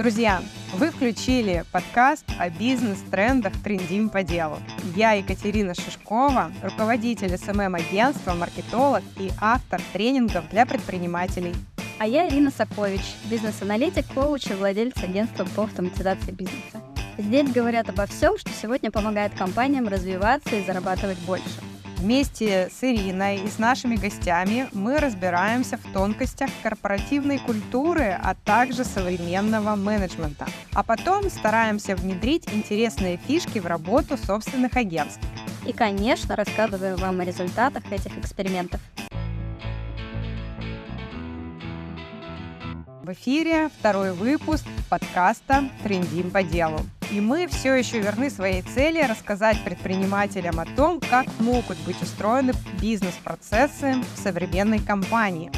Друзья, вы включили подкаст о бизнес-трендах «Трендим по делу». Я Екатерина Шишкова, руководитель СММ-агентства, маркетолог и автор тренингов для предпринимателей. А я Ирина Сакович, бизнес-аналитик, коуч и владелец агентства по автоматизации бизнеса. Здесь говорят обо всем, что сегодня помогает компаниям развиваться и зарабатывать больше. Вместе с Ириной и с нашими гостями мы разбираемся в тонкостях корпоративной культуры, а также современного менеджмента. А потом стараемся внедрить интересные фишки в работу собственных агентств. И, конечно, рассказываем вам о результатах этих экспериментов. В эфире второй выпуск подкаста «Трендим по делу». И мы все еще верны своей цели рассказать предпринимателям о том, как могут быть устроены бизнес-процессы в современной компании,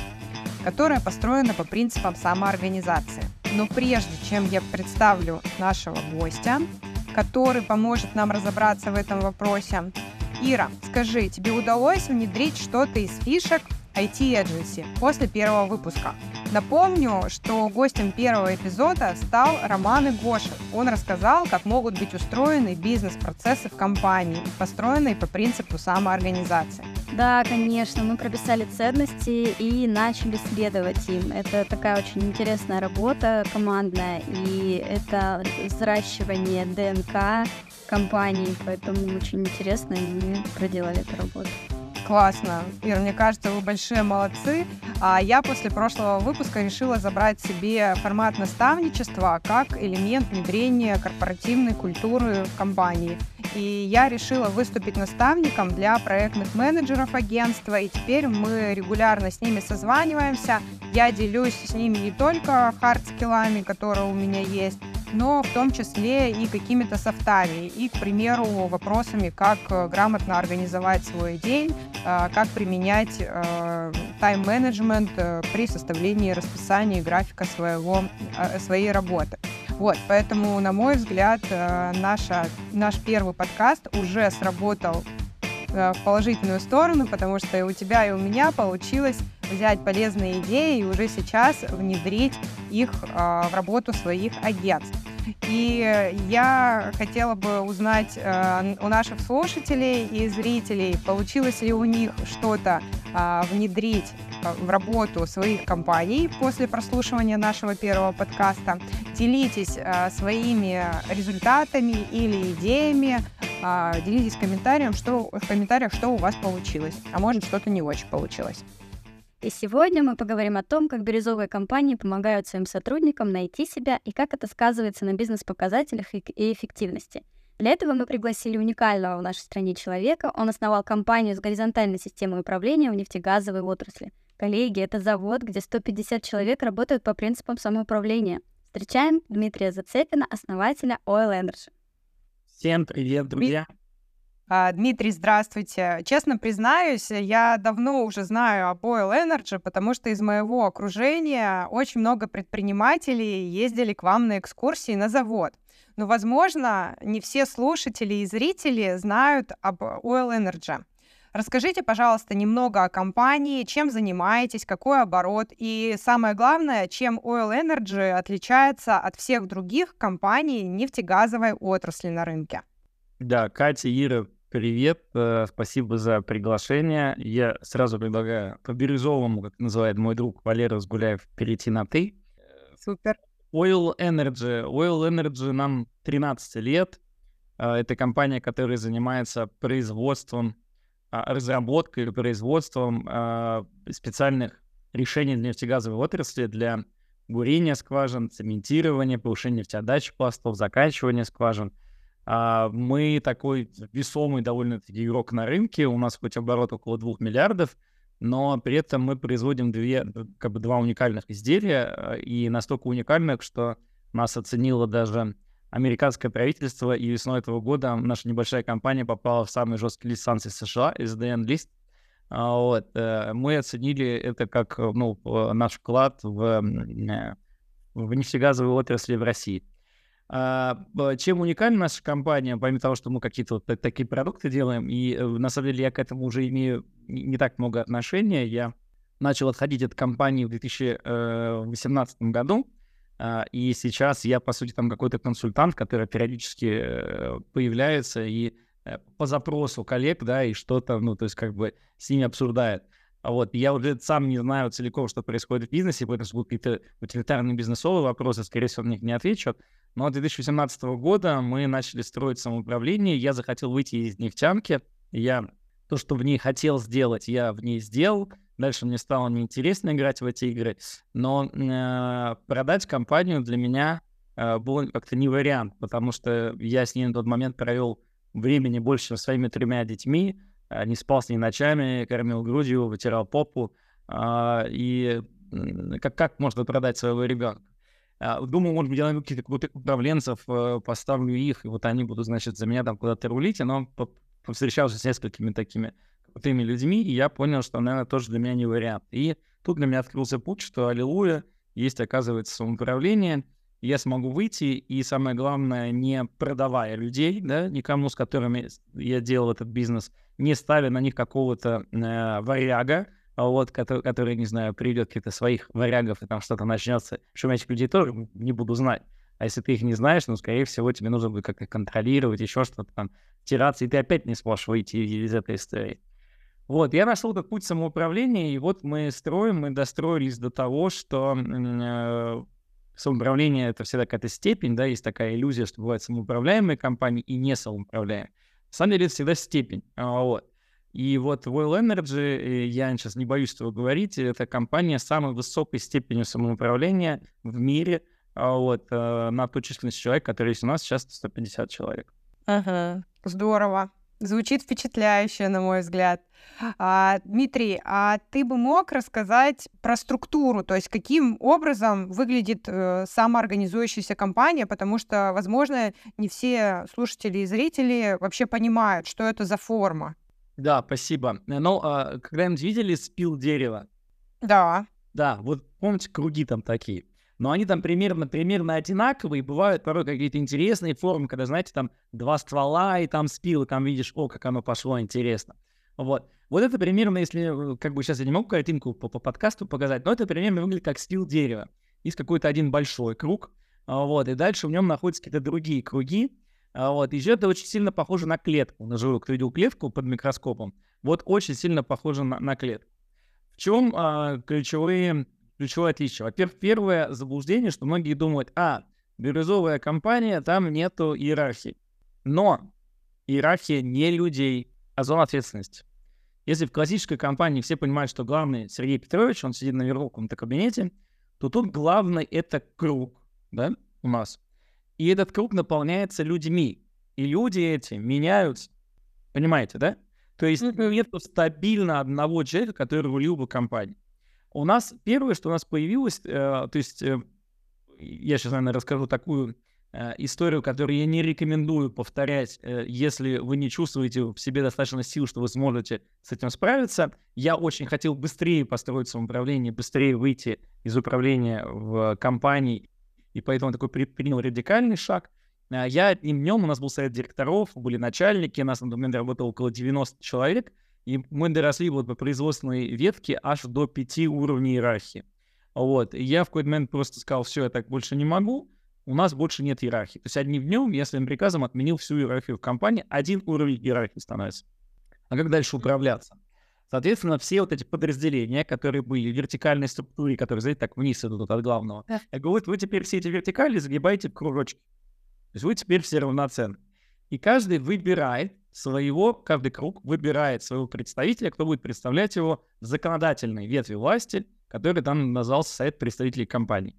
которая построена по принципам самоорганизации. Но прежде чем я представлю нашего гостя, который поможет нам разобраться в этом вопросе, Ира, скажи, тебе удалось внедрить что-то из фишек IT Agency после первого выпуска? Напомню, что гостем первого эпизода стал Роман Игошин. Он рассказал, как могут быть устроены бизнес-процессы в компании, построенные по принципу самоорганизации. Да, конечно, мы прописали ценности и начали следовать им. Это такая очень интересная работа командная, и это взращивание ДНК компании, поэтому очень интересно, и мы проделали эту работу. Классно. Ир, мне кажется, вы большие молодцы. А я после прошлого выпуска решила забрать себе формат наставничества как элемент внедрения корпоративной культуры в компании. И я решила выступить наставником для проектных менеджеров агентства. И теперь мы регулярно с ними созваниваемся. Я делюсь с ними не только хард-скиллами, которые у меня есть, но в том числе и какими-то софтами, и, к примеру, вопросами, как э, грамотно организовать свой день, э, как применять э, тайм-менеджмент при составлении расписания и графика своего, своей работы. Вот, поэтому, на мой взгляд, наша, наш первый подкаст уже сработал в положительную сторону, потому что и у тебя, и у меня получилось взять полезные идеи и уже сейчас внедрить их в работу своих агентств. И я хотела бы узнать э, у наших слушателей и зрителей, получилось ли у них что-то э, внедрить в работу своих компаний после прослушивания нашего первого подкаста. Делитесь своими результатами или идеями, делитесь комментарием, что, в комментариях, что у вас получилось, а может что-то не очень получилось. И сегодня мы поговорим о том, как бирюзовые компании помогают своим сотрудникам найти себя и как это сказывается на бизнес-показателях и эффективности. Для этого мы пригласили уникального в нашей стране человека. Он основал компанию с горизонтальной системой управления в нефтегазовой отрасли. Коллеги, это завод, где 150 человек работают по принципам самоуправления. Встречаем Дмитрия Зацепина, основателя Oil Energy. Всем привет, друзья! А, Дмитрий, здравствуйте. Честно признаюсь, я давно уже знаю об Oil Energy, потому что из моего окружения очень много предпринимателей ездили к вам на экскурсии на завод. Но, возможно, не все слушатели и зрители знают об Oil Energy. Расскажите, пожалуйста, немного о компании, чем занимаетесь, какой оборот и, самое главное, чем Oil Energy отличается от всех других компаний нефтегазовой отрасли на рынке. Да, Катя, Ира, Привет, э, спасибо за приглашение. Я сразу предлагаю по бирюзовому, как называет мой друг Валера Сгуляев, перейти на «ты». Супер. Oil Energy. Oil Energy нам 13 лет. Э, это компания, которая занимается производством, а, разработкой или производством а, специальных решений для нефтегазовой отрасли для бурения скважин, цементирования, повышения нефтеотдачи пластов, заканчивания скважин — а, мы такой весомый довольно-таки игрок на рынке, у нас хоть оборот около 2 миллиардов, но при этом мы производим две, как бы два уникальных изделия, а, и настолько уникальных, что нас оценило даже американское правительство, и весной этого года наша небольшая компания попала в самый жесткий лист санкций США, SDN-лист. А, вот. Э, мы оценили это как ну, наш вклад в, в нефтегазовую отрасль в России. А, чем уникальна наша компания, помимо того, что мы какие-то вот такие продукты делаем, и э, на самом деле я к этому уже имею не так много отношения, я начал отходить от компании в 2018 э, году, А, и сейчас я, по сути, там какой-то консультант, который периодически э, появляется и по запросу коллег, да, и что-то, ну, то есть как бы с ними обсуждает. А вот я уже сам не знаю целиком, что происходит в бизнесе, поэтому какие-то утилитарные бизнесовые вопросы, скорее всего, на них не отвечу. Но с 2018 года мы начали строить самоуправление, я захотел выйти из нефтянки, я то, что в ней хотел сделать, я в ней сделал, Дальше мне стало неинтересно играть в эти игры, но э, продать компанию для меня э, был как-то не вариант, потому что я с ней на тот момент провел времени больше, чем своими тремя детьми, э, не спал с ней ночами, кормил грудью, вытирал попу, э, и как, как можно продать своего ребенка? Думаю, может быть, я найду каких-то крутых управленцев, э, поставлю их, и вот они будут, значит, за меня там куда-то рулить, но повстречался с несколькими такими крутыми людьми, и я понял, что, наверное, тоже для меня не вариант. И тут для меня открылся путь, что, аллилуйя, есть, оказывается, самоуправление, я смогу выйти, и самое главное, не продавая людей, да, никому, с которыми я делал этот бизнес, не ставя на них какого-то э, варяга, вот, который, который, не знаю, приведет каких-то своих варягов, и там что-то начнется, этих людей тоже не буду знать. А если ты их не знаешь, ну, скорее всего, тебе нужно будет как-то контролировать, еще что-то там, тираться, и ты опять не сможешь выйти из этой истории. Вот, я нашел этот путь самоуправления, и вот мы строим, мы достроились до того, что э, самоуправление — это всегда какая-то степень, да, есть такая иллюзия, что бывают самоуправляемые компании и не самоуправляемые. На самом деле это всегда степень, а, вот. И вот Oil Energy, я сейчас не боюсь этого говорить, это компания с самой высокой степенью самоуправления в мире, а, вот, э, на ту численность человек, который есть у нас сейчас 150 человек. Ага, здорово. Звучит впечатляюще, на мой взгляд. А, Дмитрий, а ты бы мог рассказать про структуру, то есть каким образом выглядит э, самоорганизующаяся компания, потому что, возможно, не все слушатели и зрители вообще понимают, что это за форма. Да, спасибо. Ну, а, когда-нибудь видели спил дерева? Да. Да, вот помните, круги там такие но они там примерно, примерно одинаковые, бывают порой какие-то интересные формы, когда, знаете, там два ствола, и там спил, и там видишь, о, как оно пошло, интересно. Вот. Вот это примерно, если, э, как бы сейчас я не могу картинку по, по подкасту показать, но это примерно выглядит как стил дерева. Есть какой-то один большой круг, а, вот, и дальше в нем находятся какие-то другие круги, вот, и еще это очень сильно похоже на клетку, на живую, кто видел клетку под микроскопом, вот очень сильно похоже на, на клетку. В чем а, ключевые ключевое отличие. Во-первых, первое заблуждение, что многие думают, а, бирюзовая компания, там нету иерархии. Но иерархия не людей, а зона ответственности. Если в классической компании все понимают, что главный Сергей Петрович, он сидит наверху в каком-то кабинете, то тут главный это круг, да, у нас. И этот круг наполняется людьми. И люди эти меняются. Понимаете, да? То есть нет стабильно одного человека, который рулил бы компанией. У нас первое, что у нас появилось, э, то есть э, я сейчас, наверное, расскажу такую э, историю, которую я не рекомендую повторять, э, если вы не чувствуете в себе достаточно сил, что вы сможете с этим справиться. Я очень хотел быстрее построить самоуправление, быстрее выйти из управления в компании, и поэтому такой принял радикальный шаг. Э, я одним днем, у нас был совет директоров, были начальники, у нас на момент работало около 90 человек, и мы доросли вот по производственной ветке аж до пяти уровней иерархии. Вот. И я в какой-то момент просто сказал, все, я так больше не могу, у нас больше нет иерархии. То есть одним днем я своим приказом отменил всю иерархию в компании, один уровень иерархии становится. А как дальше управляться? Соответственно, все вот эти подразделения, которые были в вертикальной структуре, которые, знаете, так вниз идут от главного, я говорю, вот вы теперь все эти вертикали загибаете в кружочки. То есть вы теперь все равноценны. И каждый выбирает своего, каждый круг выбирает своего представителя, кто будет представлять его в законодательной ветви власти, который там назвался Совет представителей компаний.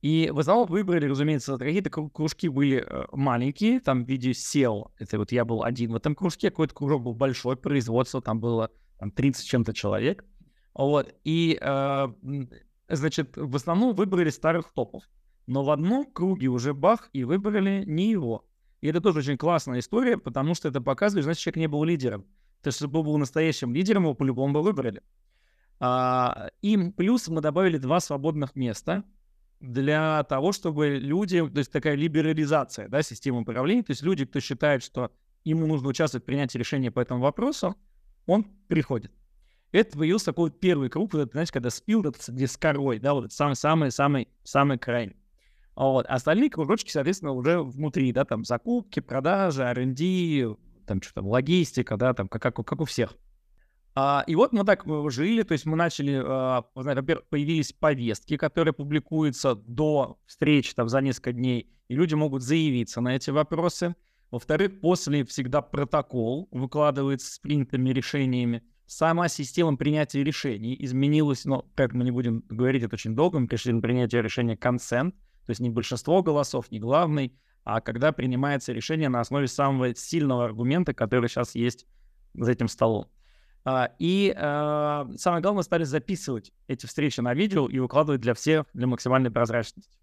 И в основном выбрали, разумеется, какие-то кружки были э, маленькие, там в виде SEO, это вот я был один в этом кружке, какой-то кружок был большой, производство, там было там, 30 чем-то человек. Вот, и, э, значит, в основном выбрали старых топов. Но в одном круге уже бах, и выбрали не его. И это тоже очень классная история, потому что это показывает, значит, человек не был лидером. То есть, чтобы был настоящим лидером, его по-любому бы выбрали. А, и плюс мы добавили два свободных места для того, чтобы люди, то есть такая либерализация да, системы управления, то есть люди, кто считает, что ему нужно участвовать в принятии решения по этому вопросу, он приходит. Это появился такой первый круг, вот это, знаете, когда спил, это с корой, да, вот самый-самый-самый-самый крайний. Вот. Остальные кружочки, соответственно, уже внутри, да, там закупки, продажи, R&D, там что то логистика, да, там как, как, как у всех. А, и вот мы так э, жили, то есть мы начали, а, во-первых, появились повестки, которые публикуются до встречи там за несколько дней, и люди могут заявиться на эти вопросы. Во-вторых, после всегда протокол выкладывается с принятыми решениями. Сама система принятия решений изменилась, но как мы не будем говорить, это очень долго, мы пришли на принятие решения consent, то есть не большинство голосов, не главный, а когда принимается решение на основе самого сильного аргумента, который сейчас есть за этим столом. А, и э, самое главное, стали записывать эти встречи на видео и выкладывать для всех для максимальной прозрачности.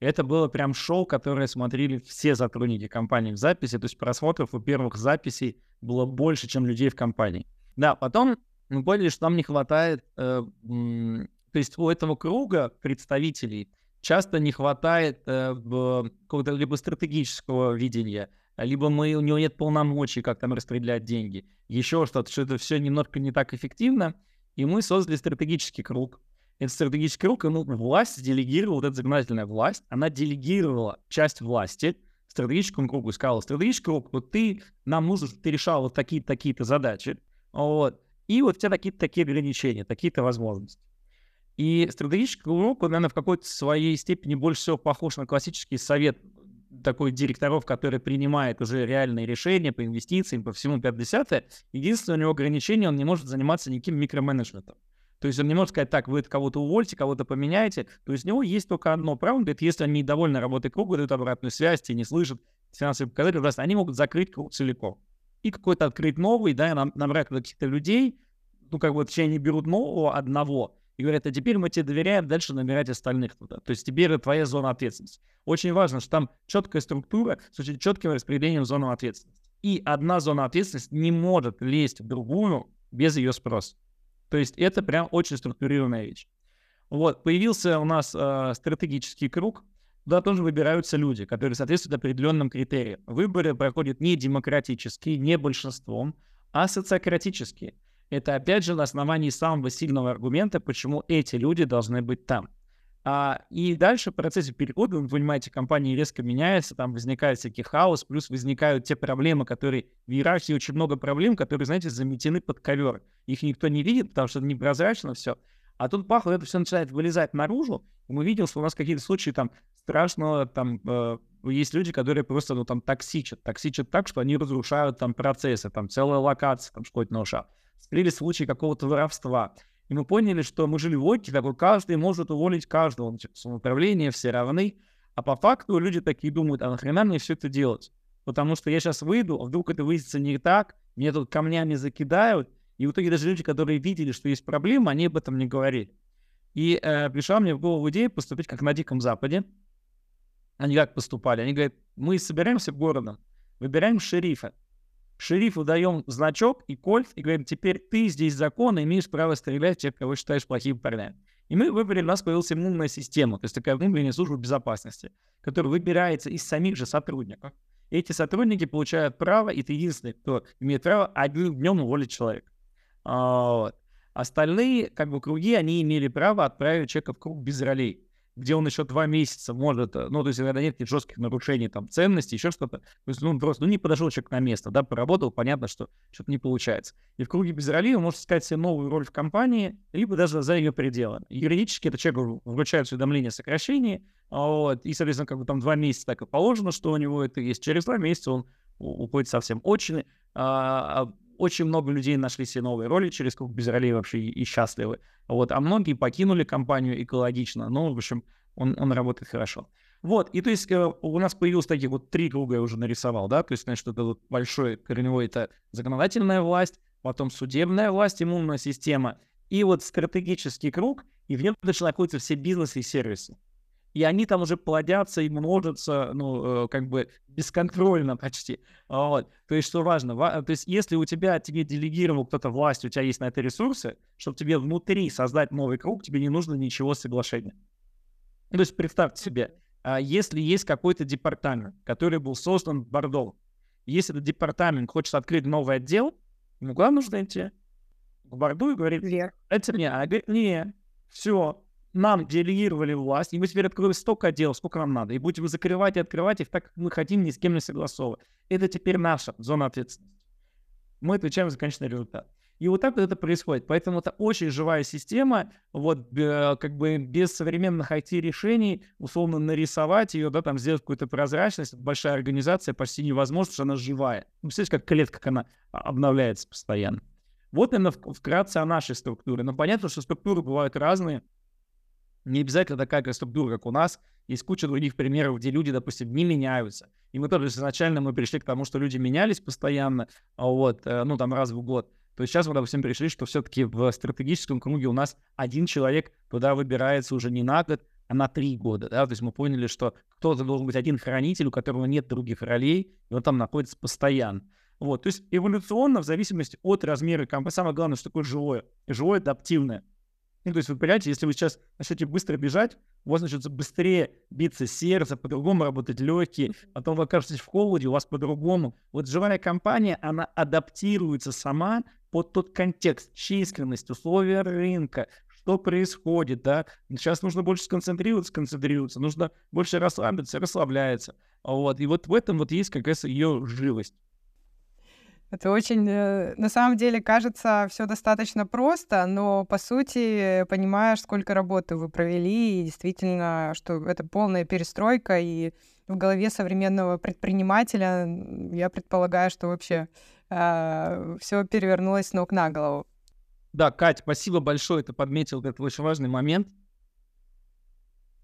Это было прям шоу, которое смотрели все сотрудники компании в записи. То есть просмотров у первых записей было больше, чем людей в компании. Да, потом мы поняли, что нам не хватает, э, то есть у этого круга представителей часто не хватает э, какого-то либо стратегического видения, либо мы, у него нет полномочий, как там распределять деньги, еще что-то, что это все немножко не так эффективно, и мы создали стратегический круг, этот стратегический круг, ну, власть делегировала, вот эта законодательная власть, она делегировала часть власти стратегическому кругу и сказала, стратегический круг, вот ты, нам нужно, ты решал вот такие-то, такие-то задачи, вот, и вот у тебя такие-то такие ограничения, такие-то возможности. И стратегический круг, он, наверное, в какой-то своей степени больше всего похож на классический совет такой директоров, который принимает уже реальные решения по инвестициям, по всему 5-10. Единственное у него ограничение, он не может заниматься никаким микроменеджментом. То есть он не может сказать, так, вы кого-то увольте, кого-то поменяете. То есть у него есть только одно право, он говорит, если они недовольны работой круга, дают обратную связь, те не слышат финансовые показатели, ужасно, они могут закрыть круг целиком. И какой-то открыть новый, да, нам, набрать каких-то людей, ну, как бы, точнее, они берут нового одного, и говорят, а теперь мы тебе доверяем дальше набирать остальных туда. То есть теперь это твоя зона ответственности. Очень важно, что там четкая структура с очень четким распределением зоны ответственности. И одна зона ответственности не может лезть в другую без ее спроса. То есть это прям очень структурированная вещь. Вот, появился у нас э, стратегический круг, туда тоже выбираются люди, которые соответствуют определенным критериям. Выборы проходят не демократические, не большинством, а социократические. Это опять же на основании самого сильного аргумента, почему эти люди должны быть там. А, и дальше в процессе перехода, вы понимаете, компания резко меняется, там возникает всякий хаос, плюс возникают те проблемы, которые в иерархии очень много проблем, которые, знаете, заметены под ковер. Их никто не видит, потому что это непрозрачно все. А тут пахло, это все начинает вылезать наружу, и мы видим, что у нас какие-то случаи там страшного, там э, есть люди, которые просто, ну, там, токсичат, токсичат так, что они разрушают там процессы, там, целая локация, там, шкодит на ушах. Скрыли случаи какого-то воровства. И мы поняли, что мы жили в логике, такой каждый может уволить каждого, самоуправление, все равны. А по факту люди такие думают, а нахрена мне все это делать? Потому что я сейчас выйду, а вдруг это выяснится не так, меня тут камнями закидают, и в итоге даже люди, которые видели, что есть проблема, они об этом не говорили. И э, пришла мне в голову идея поступить как на Диком Западе. Они как поступали? Они говорят, мы собираемся городом, выбираем шерифа, шерифу даем значок и кольт, и говорим, теперь ты здесь закон, имеешь право стрелять в тех, кого считаешь плохими парнями. И мы выбрали, у нас появилась иммунная система, то есть такая внутренняя служба безопасности, которая выбирается из самих же сотрудников. И эти сотрудники получают право, и ты единственный, кто имеет право одним днем уволить человека. А, вот. Остальные, как бы, круги, они имели право отправить человека в круг без ролей где он еще два месяца может, э, ну, то есть, когда нет жестких нарушений там ценностей, еще что-то, то есть, ну, просто, ну, не подошел человек на место, да, поработал, понятно, что что-то не получается. И в круге без роли он может искать себе новую роль в компании, либо даже за ее пределами. Юридически это человек вручает уведомление о сокращении, вот, и, соответственно, как бы там два месяца так и положено, что у него это есть. Через два месяца он уходит совсем. Очень а, очень много людей нашли себе новые роли через круг без ролей вообще и, и счастливы. Вот, а многие покинули компанию экологично, но, в общем, он, он работает хорошо. Вот, и то есть э, у нас появилось таких вот три круга, я уже нарисовал, да, то есть, значит, это вот большой корневой, это законодательная власть, потом судебная власть, иммунная система, и вот стратегический круг, и в нем дальше находятся все бизнесы и сервисы и они там уже плодятся и множатся, ну, э, как бы бесконтрольно почти. Вот. То есть, что важно, то есть, если у тебя, тебе делегировал кто-то власть, у тебя есть на это ресурсы, чтобы тебе внутри создать новый круг, тебе не нужно ничего соглашения. То есть, представьте себе, а, если есть какой-то департамент, который был создан в Бордо, если этот департамент хочет открыть новый отдел, ему куда нужно идти? В Борду и говорит, Вверх. это мне. А говорит, не, все, нам делегировали власть, и мы теперь откроем столько отделов, сколько нам надо, и будем закрывать и открывать их так, как мы хотим, ни с кем не согласовывая. Это теперь наша зона ответственности. Мы отвечаем за конечный результат. И вот так вот это происходит. Поэтому это очень живая система, вот как бы без современных IT-решений, условно нарисовать ее, да, там сделать какую-то прозрачность, большая организация почти невозможно, потому что она живая. Ну, представляете, как клетка, как она обновляется постоянно. Вот именно вкратце о нашей структуре. Но понятно, что структуры бывают разные. Не обязательно такая структура, как у нас. Есть куча других примеров, где люди, допустим, не меняются. И мы тоже изначально мы пришли к тому, что люди менялись постоянно, а вот, э, ну, там раз в год. То есть сейчас мы, допустим, пришли, что все-таки в стратегическом круге у нас один человек туда выбирается уже не на год, а на три года, да, то есть мы поняли, что кто-то должен быть один хранитель, у которого нет других ролей, и он там находится постоянно. Вот, то есть эволюционно, в зависимости от размера компании, самое главное, что такое живое, живое адаптивное. Ну, то есть вы понимаете, если вы сейчас начнете быстро бежать, у вас начнется быстрее биться сердце, по-другому работать легкие, потом вы окажетесь в холоде, у вас по-другому. Вот живая компания, она адаптируется сама под тот контекст, численность, условия рынка, что происходит, да. Сейчас нужно больше сконцентрироваться, концентрироваться, нужно больше расслабиться, расслабляется. Вот. И вот в этом вот есть как раз ее живость. Это очень, э, на самом деле, кажется, все достаточно просто, но по сути понимаешь, сколько работы вы провели, и действительно, что это полная перестройка, и в голове современного предпринимателя, я предполагаю, что вообще э, все перевернулось с ног на голову. Да, Кать, спасибо большое, ты подметил этот очень важный момент.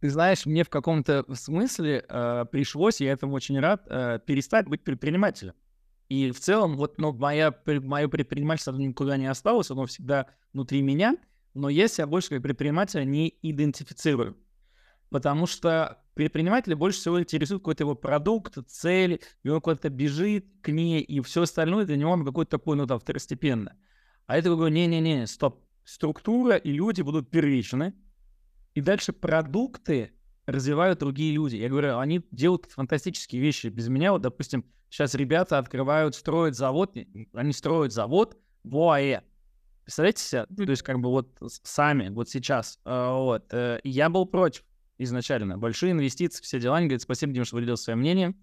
Ты знаешь, мне в каком-то смысле э, пришлось, я этому очень рад, э, перестать быть предпринимателем. И в целом, вот, ну, моя, мое предпринимательство никуда не осталось, оно всегда внутри меня, но я себя больше как предпринимателя не идентифицирую. Потому что предпринимателя больше всего интересует какой-то его продукт, цель, и он куда-то бежит к ней, и все остальное для него какое-то такое, ну, там, второстепенно. А это говорю, не-не-не, стоп. Структура и люди будут первичны, и дальше продукты развивают другие люди. Я говорю, они делают фантастические вещи. Без меня, вот, допустим, Сейчас ребята открывают, строят завод, они строят завод в ОАЭ. Представляете себе? То есть как бы вот сами, вот сейчас. Э, вот. Э, я был против изначально. Большие инвестиции, все дела. Они говорят, спасибо, Дима, что выделил свое мнение.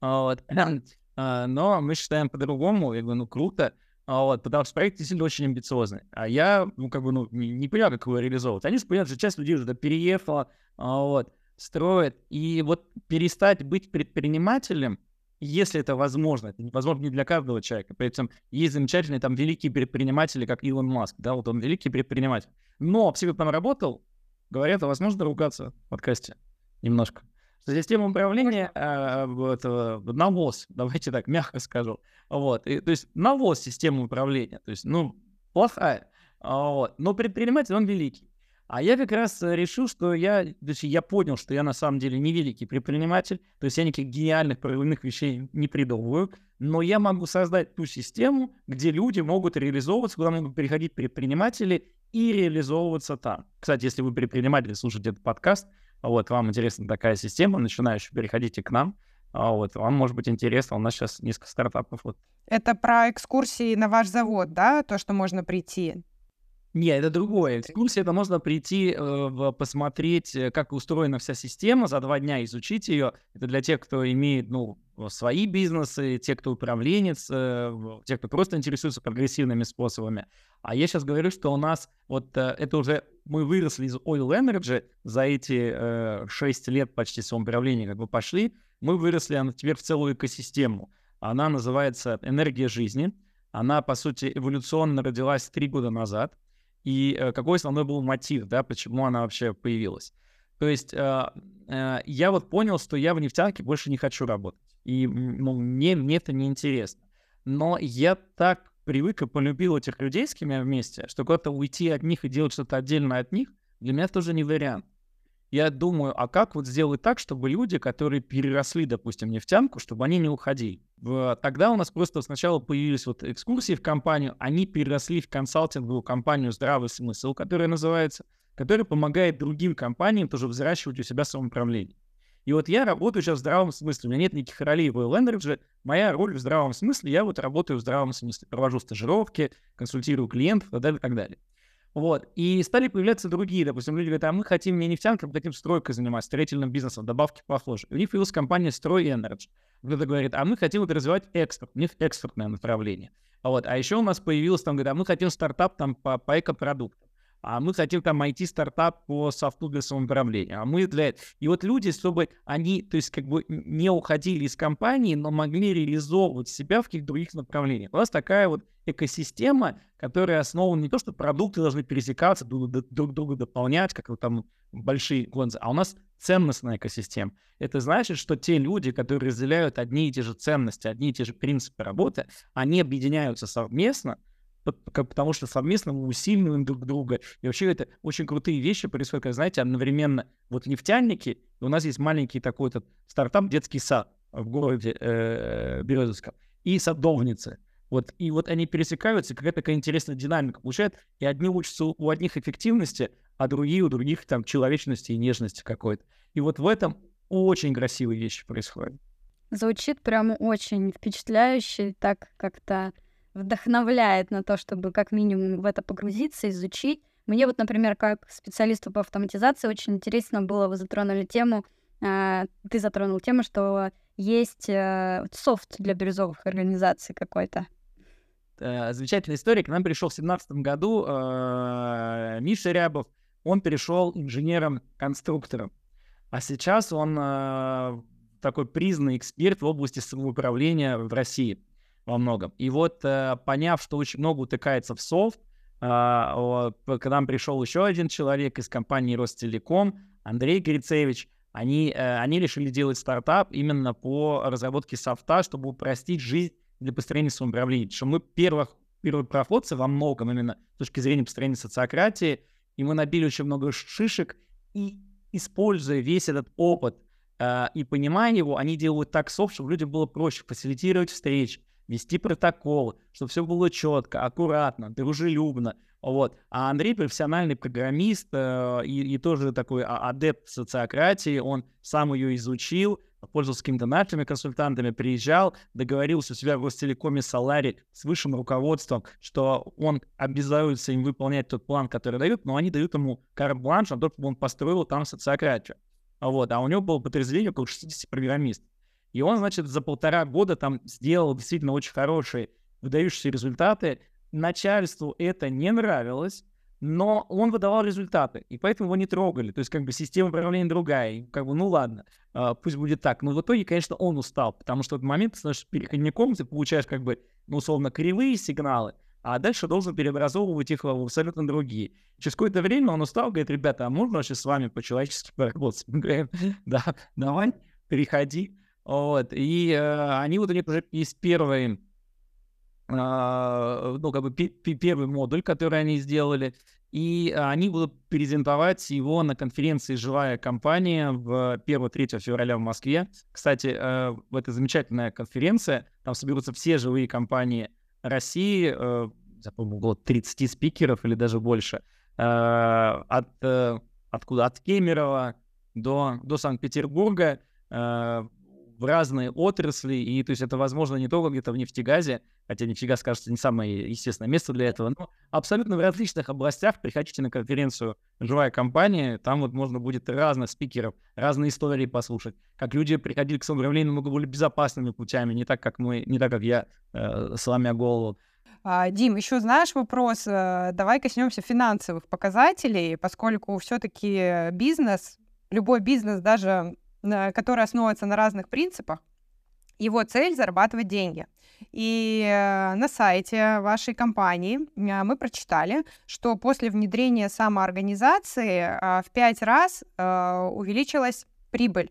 Вот. Э, но мы считаем по-другому. Я говорю, ну круто. Вот, потому что проект действительно очень амбициозный. А я, ну, как бы, ну, не, не понимаю, как его реализовывать. Они же понимают, что часть людей уже переехала, вот, строят. И вот перестать быть предпринимателем, если это возможно, это возможно не для каждого человека. При этом есть замечательные там великие предприниматели, как Илон Маск, да, вот он великий предприниматель. Но все, там работал, говорят, а возможно ругаться в подкасте немножко. Система управления э, вот, навоз, давайте так мягко скажу. Вот, и, то есть навоз системы управления, то есть, ну, плохая. Вот. Но предприниматель, он великий. А я как раз э, решил, что я, то есть я понял, что я на самом деле не великий предприниматель, то есть я никаких гениальных прорывных вещей не придумываю, но я могу создать ту систему, где люди могут реализовываться, куда могут переходить предприниматели и реализовываться там. Кстати, если вы предприниматель, слушаете этот подкаст, вот, вам интересна такая система, начинающая, переходите к нам, а вот, вам может быть интересно, у нас сейчас несколько стартапов. Вот. Это про экскурсии на ваш завод, да, то, что можно прийти? Нет, это другое. Экскурсия это можно прийти, э, посмотреть, э, как устроена вся система, за два дня изучить ее. Это для тех, кто имеет ну, свои бизнесы, те, кто управленец, э, те, кто просто интересуется прогрессивными способами. А я сейчас говорю, что у нас вот э, это уже мы выросли из Oil Energy за эти э, 6 лет почти самоуправления как бы пошли, мы выросли теперь в целую экосистему. Она называется «Энергия жизни». Она, по сути, эволюционно родилась три года назад и э, какой основной был мотив, да, почему она вообще появилась. То есть э, э, я вот понял, что я в нефтянке больше не хочу работать. И ну, мне, мне это неинтересно. Но я так привык и полюбил этих людей, с кем я вместе, что куда-то уйти от них и делать что-то отдельно от них, для меня тоже не вариант я думаю, а как вот сделать так, чтобы люди, которые переросли, допустим, нефтянку, чтобы они не уходили. Тогда у нас просто сначала появились вот экскурсии в компанию, они переросли в консалтинговую компанию «Здравый смысл», которая называется, которая помогает другим компаниям тоже взращивать у себя самоуправление. И вот я работаю сейчас в здравом смысле. У меня нет никаких ролей в Oil. Моя роль в здравом смысле, я вот работаю в здравом смысле. Провожу стажировки, консультирую клиентов и так далее, и так далее. Вот. И стали появляться другие, допустим, люди говорят, а мы хотим не нефтянкой, мы хотим стройкой заниматься, строительным бизнесом, добавки похожи. У них появилась компания Строй Energy. Кто-то говорит, а мы хотим вот развивать экспорт, у них экспортное направление. Вот. А еще у нас появилось там, говорят, а мы хотим стартап там по, по экопродуктам а мы хотим там IT-стартап по софту для самоуправления, а мы для этого. И вот люди, чтобы они, то есть как бы не уходили из компании, но могли реализовывать себя в каких-то других направлениях. У нас такая вот экосистема, которая основана не то, что продукты должны пересекаться, друг, друг друга дополнять, как вот там большие гонзы, а у нас ценностная экосистема. Это значит, что те люди, которые разделяют одни и те же ценности, одни и те же принципы работы, они объединяются совместно, потому что совместно мы усиливаем друг друга. И вообще это очень крутые вещи происходят, когда, знаете, одновременно вот нефтяники, у нас есть маленький такой этот стартап «Детский сад» в городе э, Березовском, и садовницы. Вот, и вот они пересекаются, какая-то такая интересная динамика получает, и одни учатся у одних эффективности, а другие у других там человечности и нежности какой-то. И вот в этом очень красивые вещи происходят. Звучит прям очень впечатляюще, так как-то вдохновляет на то, чтобы как минимум в это погрузиться, изучить. Мне вот, например, как специалисту по автоматизации очень интересно было, вы затронули тему, э, ты затронул тему, что есть э, софт для бирюзовых организаций какой-то. Э, замечательная история. К нам пришел в 2017 году э, Миша Рябов. Он перешел инженером-конструктором. А сейчас он э, такой признанный эксперт в области самоуправления в России во многом. И вот э, поняв, что очень много утыкается в софт, э, к нам пришел еще один человек из компании Ростелеком, Андрей Грицевич, они, э, они решили делать стартап именно по разработке софта, чтобы упростить жизнь для построения самоуправления. Что мы первых, первые проходцы во многом именно с точки зрения построения социократии, и мы набили очень много шишек, и используя весь этот опыт э, и понимая его, они делают так софт, чтобы людям было проще фасилитировать встречи, вести протокол, чтобы все было четко, аккуратно, дружелюбно. Вот. А Андрей профессиональный программист э, и, и тоже такой а, адепт социократии, он сам ее изучил, пользовался какими-то нашими консультантами, приезжал, договорился у себя в Ростелекоме Солари с высшим руководством, что он обязуется им выполнять тот план, который дают, но они дают ему карт-бланш на то, чтобы он построил там социократию. Вот. А у него было подразделение около 60 программистов. И он, значит, за полтора года там сделал действительно очень хорошие, выдающиеся результаты. Начальству это не нравилось, но он выдавал результаты, и поэтому его не трогали. То есть, как бы, система управления другая. И, как бы, ну ладно, э, пусть будет так. Но в итоге, конечно, он устал, потому что в этот момент ты переходником, ты получаешь, как бы, ну, условно, кривые сигналы, а дальше должен переобразовывать их в абсолютно другие. Через какое-то время он устал, говорит, ребята, а можно вообще с вами по-человечески поработать? Мы говорим, да, давай, переходи. Вот, и э, они вот у них уже есть первый, э, ну, как бы первый модуль, который они сделали, и они будут презентовать его на конференции «Живая компания» в 1-3 февраля в Москве. Кстати, э, это замечательная конференция, там соберутся все живые компании России, э, помню, около 30 спикеров или даже больше, э, от, э, откуда, от Кемерово до, до Санкт-Петербурга, э, в разные отрасли, и то есть это возможно не только где-то в нефтегазе, хотя нефтегаз, кажется, не самое естественное место для этого, но абсолютно в различных областях. Приходите на конференцию «Живая компания», там вот можно будет разных спикеров, разные истории послушать, как люди приходили к самоуправлению намного более безопасными путями, не так, как мы, не так, как я, э, сломя голову. А, Дим, еще знаешь вопрос, э, давай коснемся финансовых показателей, поскольку все-таки бизнес, любой бизнес, даже который основывается на разных принципах. Его цель — зарабатывать деньги. И э, на сайте вашей компании э, мы прочитали, что после внедрения самоорганизации э, в пять раз увеличилась прибыль.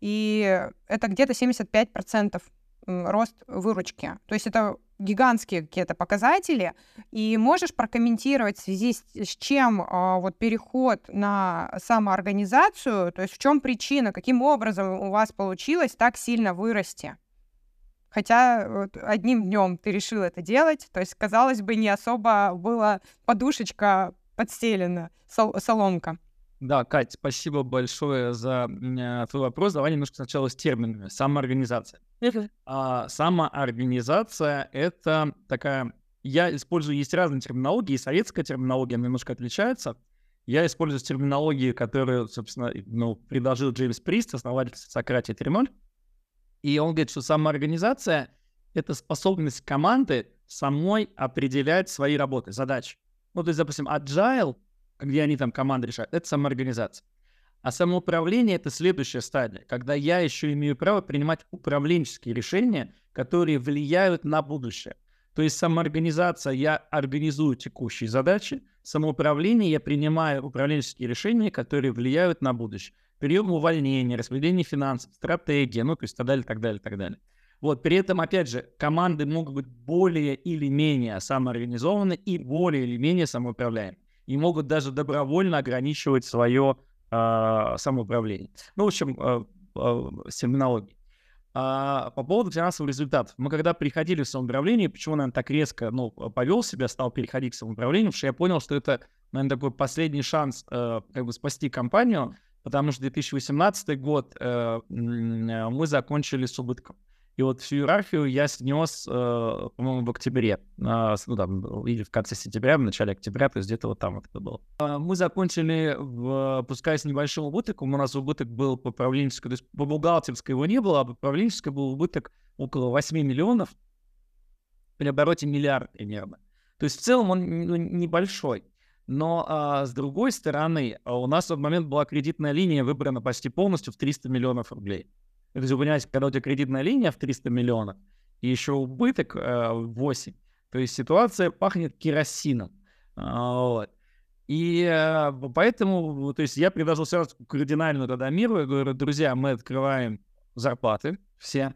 И это где-то 75% рост выручки. То есть это гигантские какие-то показатели. И можешь прокомментировать в связи с, с чем а, вот переход на самоорганизацию, то есть в чем причина, каким образом у вас получилось так сильно вырасти? Хотя вот одним днем ты решил это делать, то есть, казалось бы, не особо была подушечка подстелена, сол- соломка. Да, Кать, спасибо большое за э, твой вопрос. Давай немножко сначала с терминами. Самоорганизация. А, самоорганизация — это такая я использую, есть разные терминологии, и советская терминология немножко отличается. Я использую терминологию, которую, собственно, ну, предложил Джеймс Прист, основатель Сократии 3.0. И он говорит, что самоорганизация — это способность команды самой определять свои работы, задачи. Ну, то есть, допустим, agile, где они там команды решают, это самоорганизация. А самоуправление — это следующая стадия, когда я еще имею право принимать управленческие решения, которые влияют на будущее. То есть самоорганизация, я организую текущие задачи, самоуправление, я принимаю управленческие решения, которые влияют на будущее. Прием увольнения, распределение финансов, стратегия, ну, то есть так далее, так далее, так далее. Вот, при этом, опять же, команды могут быть более или менее самоорганизованы и более или менее самоуправляемы. И могут даже добровольно ограничивать свое э, самоуправление. Ну, в общем, э, э, с терминологией. А, по поводу финансовых результатов. Мы когда приходили в самоуправление, почему, наверное, так резко ну, повел себя, стал переходить к самоуправлению, потому что я понял, что это, наверное, такой последний шанс э, как бы спасти компанию, потому что 2018 год э, мы закончили с убытком. И вот всю иерархию я снес, э, по-моему, в октябре, ну там, или в конце сентября, в начале октября, то есть где-то вот там это было. Э, мы закончили, в, пускай с небольшим убытком, у нас убыток был по управленческой, то есть по бухгалтерской его не было, а по управленческой был убыток около 8 миллионов, при обороте миллиард примерно. То есть в целом он ну, небольшой. Но а, с другой стороны, у нас в тот момент была кредитная линия выбрана почти полностью в 300 миллионов рублей. То есть вы понимаете, когда у тебя кредитная линия в 300 миллионов и еще убыток э, 8, то есть ситуация пахнет керосином. А, вот. И э, поэтому, то есть я предложил сразу кардинальную тогда миру, я говорю, друзья, мы открываем зарплаты все,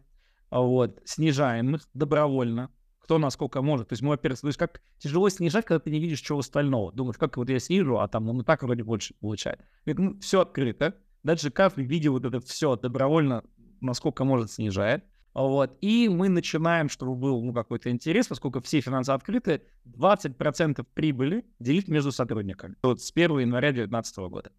вот, снижаем их добровольно, кто насколько может. То есть мы, во-первых, то есть как тяжело снижать, когда ты не видишь чего остального. Думаешь, как вот я снижу, а там ну, так вроде больше получает. Говорит, ну, все открыто. Дальше каждый видео вот это все добровольно насколько может, снижает. Вот. И мы начинаем, чтобы был ну, какой-то интерес, поскольку все финансы открыты, 20% прибыли делить между сотрудниками. Вот с 1 января 2019 года.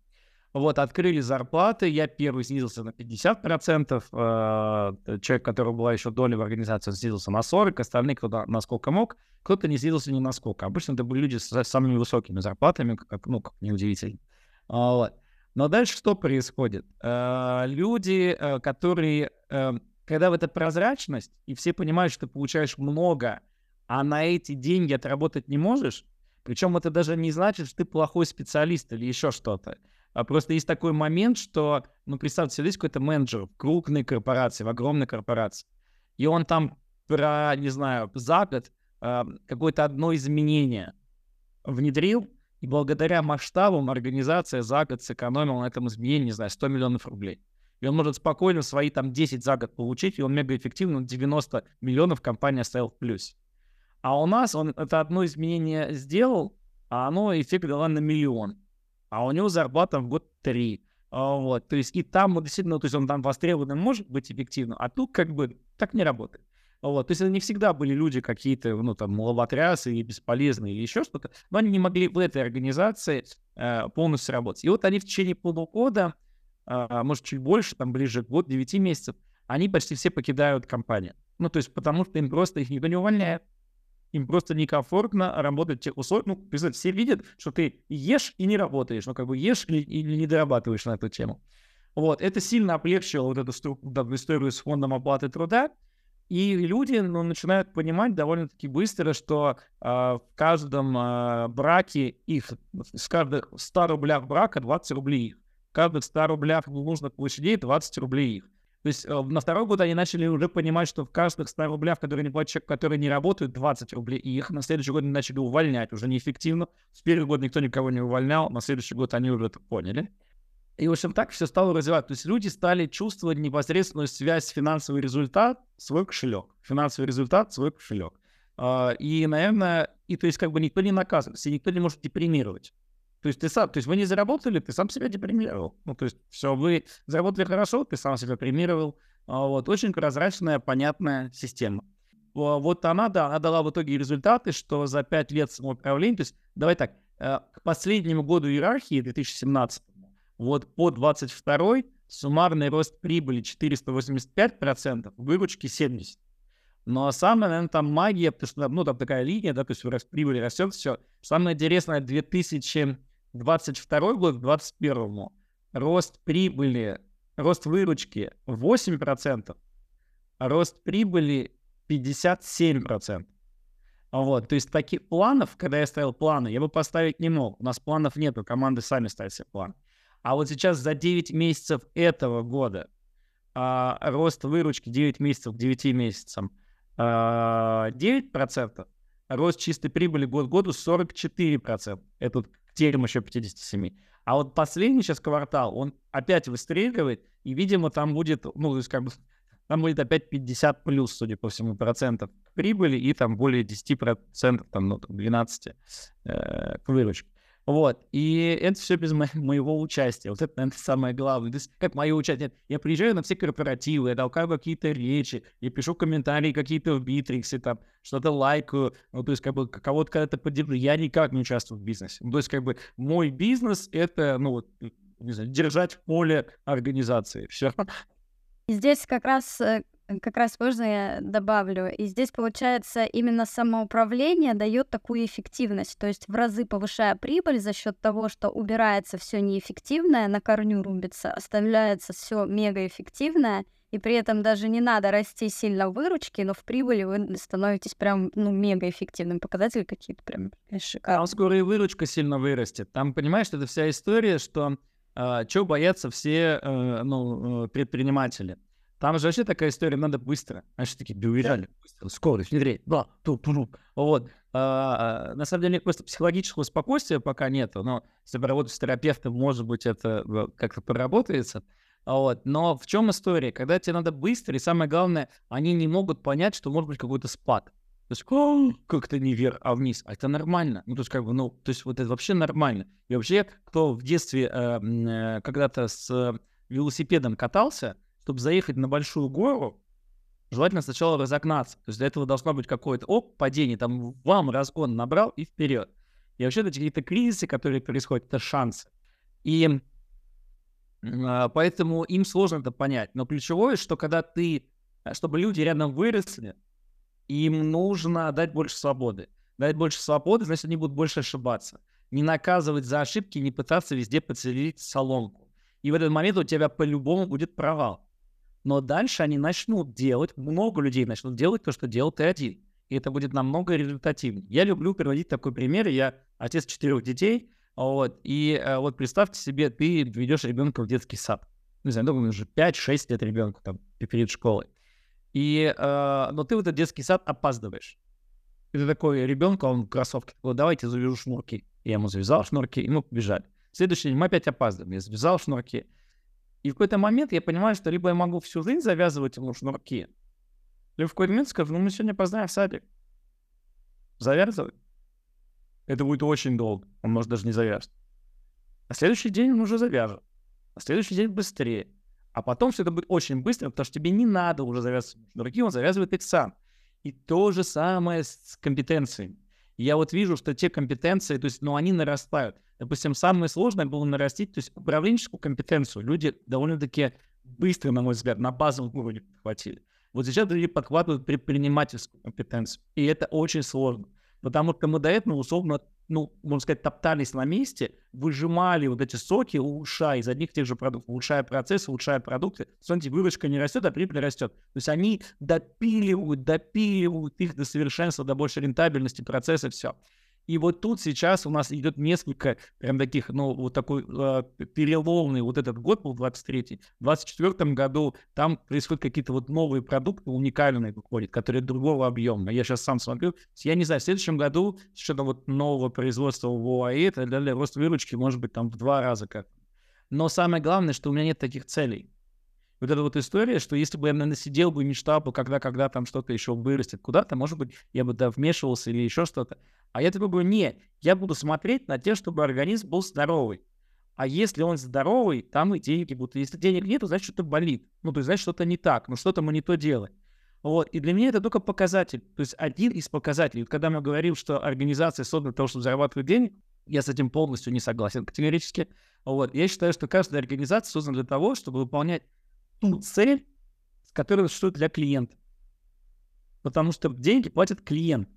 Вот, открыли зарплаты, я первый снизился на 50%, э, человек, который была еще доля в организации, снизился на 40%, остальные кто насколько мог, кто-то не снизился ни насколько. Обычно это были люди с самыми высокими зарплатами, как, ну, как неудивительно. Вот. Но дальше что происходит? Э, люди, э, которые, э, когда в это прозрачность, и все понимают, что ты получаешь много, а на эти деньги отработать не можешь, причем это даже не значит, что ты плохой специалист или еще что-то. А просто есть такой момент, что, ну, представьте себе, есть какой-то менеджер в крупной корпорации, в огромной корпорации, и он там про, не знаю, за год какое-то одно изменение внедрил, и благодаря масштабам организация за год сэкономила на этом изменении, не знаю, 100 миллионов рублей. И он может спокойно свои там 10 за год получить, и он мегаэффективно 90 миллионов компания оставил в плюсе. А у нас он это одно изменение сделал, а оно эффект дало на миллион. А у него зарплата в год 3. А, вот, то есть и там действительно, то есть он там востребованным может быть эффективным, а тут как бы так не работает. Вот. То есть это не всегда были люди какие-то, ну, там, лоботрясы или бесполезные или еще что-то, но они не могли в этой организации э, полностью работать. И вот они в течение полугода, э, может, чуть больше, там, ближе к год, 9 месяцев, они почти все покидают компанию. Ну, то есть потому что им просто их никто не увольняет. Им просто некомфортно работать в тех условиях. Ну, представьте, все видят, что ты ешь и не работаешь. Ну, как бы ешь или, не дорабатываешь на эту тему. Вот, это сильно облегчило вот эту историю с фондом оплаты труда, и люди ну, начинают понимать довольно-таки быстро, что э, в каждом э, браке их, с каждых 100 рублях брака 20 рублей их. В каждых 100 рублях нужных площадей 20 рублей их. То есть э, на второй год они начали уже понимать, что в каждых 100 рублях, которые не платят человек, которые не работают, 20 рублей их. На следующий год они начали увольнять уже неэффективно. В первый год никто никого не увольнял, на следующий год они уже это поняли. И, в общем, так все стало развиваться. То есть люди стали чувствовать непосредственную связь финансовый результат, свой кошелек. Финансовый результат, свой кошелек. Uh, и, наверное, и то есть как бы никто не наказывается, никто не может депримировать. То есть ты сам, то есть вы не заработали, ты сам себя депримировал. Ну, то есть все, вы заработали хорошо, ты сам себя премировал. Uh, вот, очень прозрачная, понятная система. Вот она, да, она дала в итоге результаты, что за 5 лет самоуправления, то есть давай так, э, к последнему году иерархии, 2017, вот по 22 суммарный рост прибыли 485%, выручки 70%. Но самая, наверное, там магия, потому что, ну, там такая линия, да, то есть раз прибыль растет, все. Самое интересное, 2022 год к 2021 рост прибыли, рост выручки 8%, а рост прибыли 57%. Вот, то есть таких планов, когда я ставил планы, я бы поставить не мог. У нас планов нету, команды сами ставят себе план. А вот сейчас за 9 месяцев этого года а, рост выручки 9 месяцев к 9 месяцам а, 9%, а рост чистой прибыли год к году 44%. Это к терем еще 57%. А вот последний сейчас квартал, он опять выстреливает, и, видимо, там будет, ну, то есть как бы там будет опять 50 плюс, судя по всему, процентов прибыли и там более 10 процентов, там, ну, 12 э, к выручке. Вот. И это все без мо- моего участия. Вот это, наверное, самое главное. То есть, как мое участие. Я приезжаю на все корпоративы, я толкаю какие-то речи, я пишу комментарии какие-то в Битриксе, там, что-то лайкаю. Ну, то есть, как бы, кого-то когда-то поддержу. Я никак не участвую в бизнесе. Ну, то есть, как бы, мой бизнес — это, ну, вот, не знаю, держать в поле организации. Все. Здесь как раз э, как раз можно я добавлю. И здесь, получается, именно самоуправление дает такую эффективность, то есть в разы повышая прибыль за счет того, что убирается все неэффективное, на корню рубится, оставляется все мегаэффективное, и при этом даже не надо расти сильно в выручке, но в прибыли вы становитесь прям, ну, мегаэффективным. Показатели какие-то прям шикарные. Там скоро и выручка сильно вырастет. Там, понимаешь, это вся история, что э, чего боятся все э, ну, предприниматели – там же вообще такая история, надо быстро. Они же такие, уезжали, быстро, скорость, внедрить, да, ту, ту, ту. Вот. А, на самом деле, просто психологического спокойствия пока нету, но если работать с терапевтом, может быть, это э, как-то проработается. Вот. Но в чем история? Когда тебе надо быстро, и самое главное, они не могут понять, что может быть какой-то спад. То есть, как-то не вверх, а вниз. А это нормально. Ну, то есть, как бы, ну, то есть, вот это вообще нормально. И вообще, кто в детстве э, э, когда-то с велосипедом катался, чтобы заехать на большую гору, желательно сначала разогнаться. То есть для этого должно быть какое-то оп, падение, там вам разгон набрал и вперед. И вообще эти какие-то кризисы, которые происходят, это шансы. И э, поэтому им сложно это понять. Но ключевое, что когда ты, э, чтобы люди рядом выросли, им нужно дать больше свободы. Дать больше свободы, значит, они будут больше ошибаться. Не наказывать за ошибки, не пытаться везде подселить соломку. И в этот момент у тебя по-любому будет провал. Но дальше они начнут делать, много людей начнут делать то, что делал ты один. И это будет намного результативнее. Я люблю приводить такой пример. Я отец четырех детей. Вот, и э, вот представьте себе, ты ведешь ребенка в детский сад. Не знаю, думаю, уже 5-6 лет ребенку там перед школой. И, э, но ты в этот детский сад опаздываешь. И ты такой ребенка, он в кроссовке, такой, давайте завяжу шнурки. Я ему завязал шнурки, и мы побежали. Следующий день мы опять опаздываем. Я завязал шнурки. И в какой-то момент я понимаю, что либо я могу всю жизнь завязывать ему шнурки, либо в какой-то момент скажу, ну мы сегодня познаем садик. Завязывай. Это будет очень долго. Он может даже не завяжет. На следующий день он уже завяжет. На следующий день быстрее. А потом все это будет очень быстро, потому что тебе не надо уже завязывать шнурки, он завязывает их сам. И то же самое с компетенциями. я вот вижу, что те компетенции, то есть, ну, они нарастают. Допустим, самое сложное было нарастить, то есть управленческую компетенцию. Люди довольно-таки быстро, на мой взгляд, на базовом уровне подхватили. Вот сейчас люди подхватывают предпринимательскую компетенцию. И это очень сложно. Потому что мы до этого условно, ну, можно сказать, топтались на месте, выжимали вот эти соки, улучшая из одних тех же продуктов, улучшая процессы, улучшая продукты. Смотрите, выручка не растет, а прибыль растет. То есть они допиливают, допиливают их до совершенства, до большей рентабельности процесса, все. И вот тут сейчас у нас идет несколько прям таких, ну, вот такой э, переломный вот этот год был 23-й. В 24 году там происходят какие-то вот новые продукты уникальные выходят, которые другого объема. Я сейчас сам смотрю. Я не знаю, в следующем году что-то вот нового производства в ОАЭ, это для рост выручки может быть там в два раза как. Но самое главное, что у меня нет таких целей вот эта вот история, что если бы я, наверное, сидел бы и мечтал бы, когда, когда там что-то еще вырастет куда-то, может быть, я бы да, вмешивался или еще что-то. А я такой говорю, не, я буду смотреть на те, чтобы организм был здоровый. А если он здоровый, там и деньги будут. Если денег нет, то значит, что-то болит. Ну, то есть, значит, что-то не так, ну, что-то мы не то делаем. Вот. И для меня это только показатель. То есть один из показателей. Вот когда мы говорим, что организация создана для того, чтобы зарабатывать деньги, я с этим полностью не согласен категорически. Вот. Я считаю, что каждая организация создана для того, чтобы выполнять ту цель, с которой существует для клиента. потому что деньги платит клиент.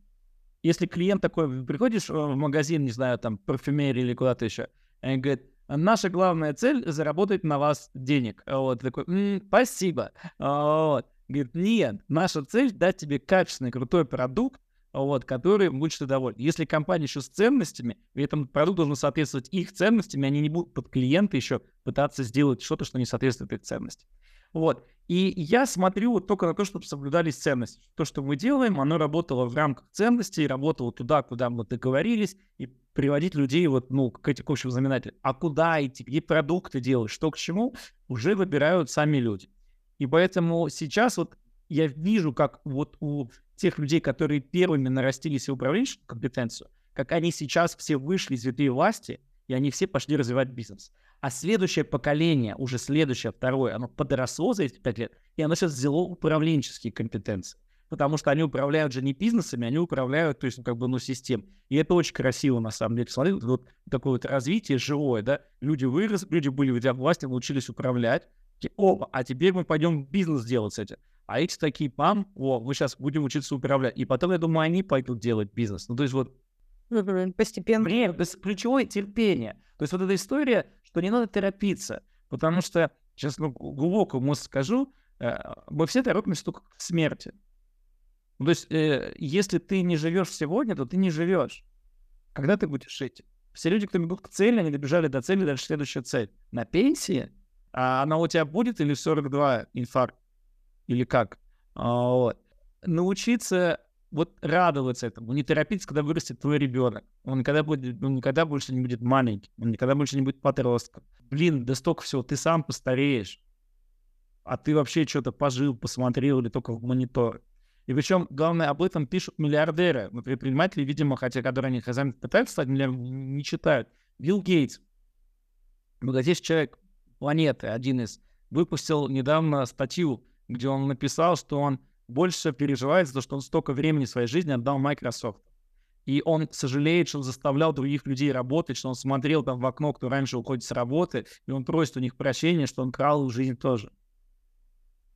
Если клиент такой, приходишь в магазин, не знаю, там, парфюмерии или куда-то еще, и говорит, наша главная цель — заработать на вас денег. Вот, такой, м-м, спасибо. Вот. Говорит, нет, наша цель — дать тебе качественный, крутой продукт, вот, который будешь ты доволен. Если компания еще с ценностями, и этот продукт должен соответствовать их ценностям, они не будут под клиента еще пытаться сделать что-то, что не соответствует их ценностям. Вот. И я смотрю вот только на то, чтобы соблюдались ценности. То, что мы делаем, оно работало в рамках ценностей, работало туда, куда мы договорились, и приводить людей вот, ну, к этим общим знаменателям. А куда идти, где продукты делать, что к чему, уже выбирают сами люди. И поэтому сейчас вот я вижу, как вот у тех людей, которые первыми нарастили себе управленческую компетенцию, как они сейчас все вышли из ветви власти, и они все пошли развивать бизнес. А следующее поколение, уже следующее, второе, оно подросло за эти пять лет, и оно сейчас взяло управленческие компетенции. Потому что они управляют же не бизнесами, они управляют, то есть, ну, как бы, ну, систем. И это очень красиво, на самом деле. Смотри, вот такое вот развитие живое, да. Люди выросли, люди были в власти, научились управлять. О, а теперь мы пойдем бизнес делать с этим. А эти такие, пам, о, мы сейчас будем учиться управлять. И потом, я думаю, они пойдут делать бизнес. Ну, то есть вот Постепенно. Время, ключевое терпение. То есть вот эта история, что не надо торопиться, потому что, сейчас глубоко мозг скажу, э, мы все торопимся только к смерти. Ну, то есть, э, если ты не живешь сегодня, то ты не живешь. Когда ты будешь жить? Все люди, кто бегут к цели, они добежали до цели, дальше следующая цель. На пенсии? А она у тебя будет или 42 инфаркт? Или как? А, вот. Научиться вот радоваться этому, не торопиться, когда вырастет твой ребенок. Он никогда, будет, он никогда больше не будет маленьким, он никогда больше не будет подростком. Блин, да столько всего, ты сам постареешь. А ты вообще что-то пожил, посмотрел или только в монитор. И причем, главное, об этом пишут миллиардеры. Мы предприниматели, видимо, хотя которые они хозяин пытаются стать миллиардером, не читают. Билл Гейтс, богатейший человек планеты, один из, выпустил недавно статью, где он написал, что он больше переживает за то, что он столько времени своей жизни отдал Microsoft. И он сожалеет, что он заставлял других людей работать, что он смотрел там в окно, кто раньше уходит с работы, и он просит у них прощения, что он крал их жизнь тоже.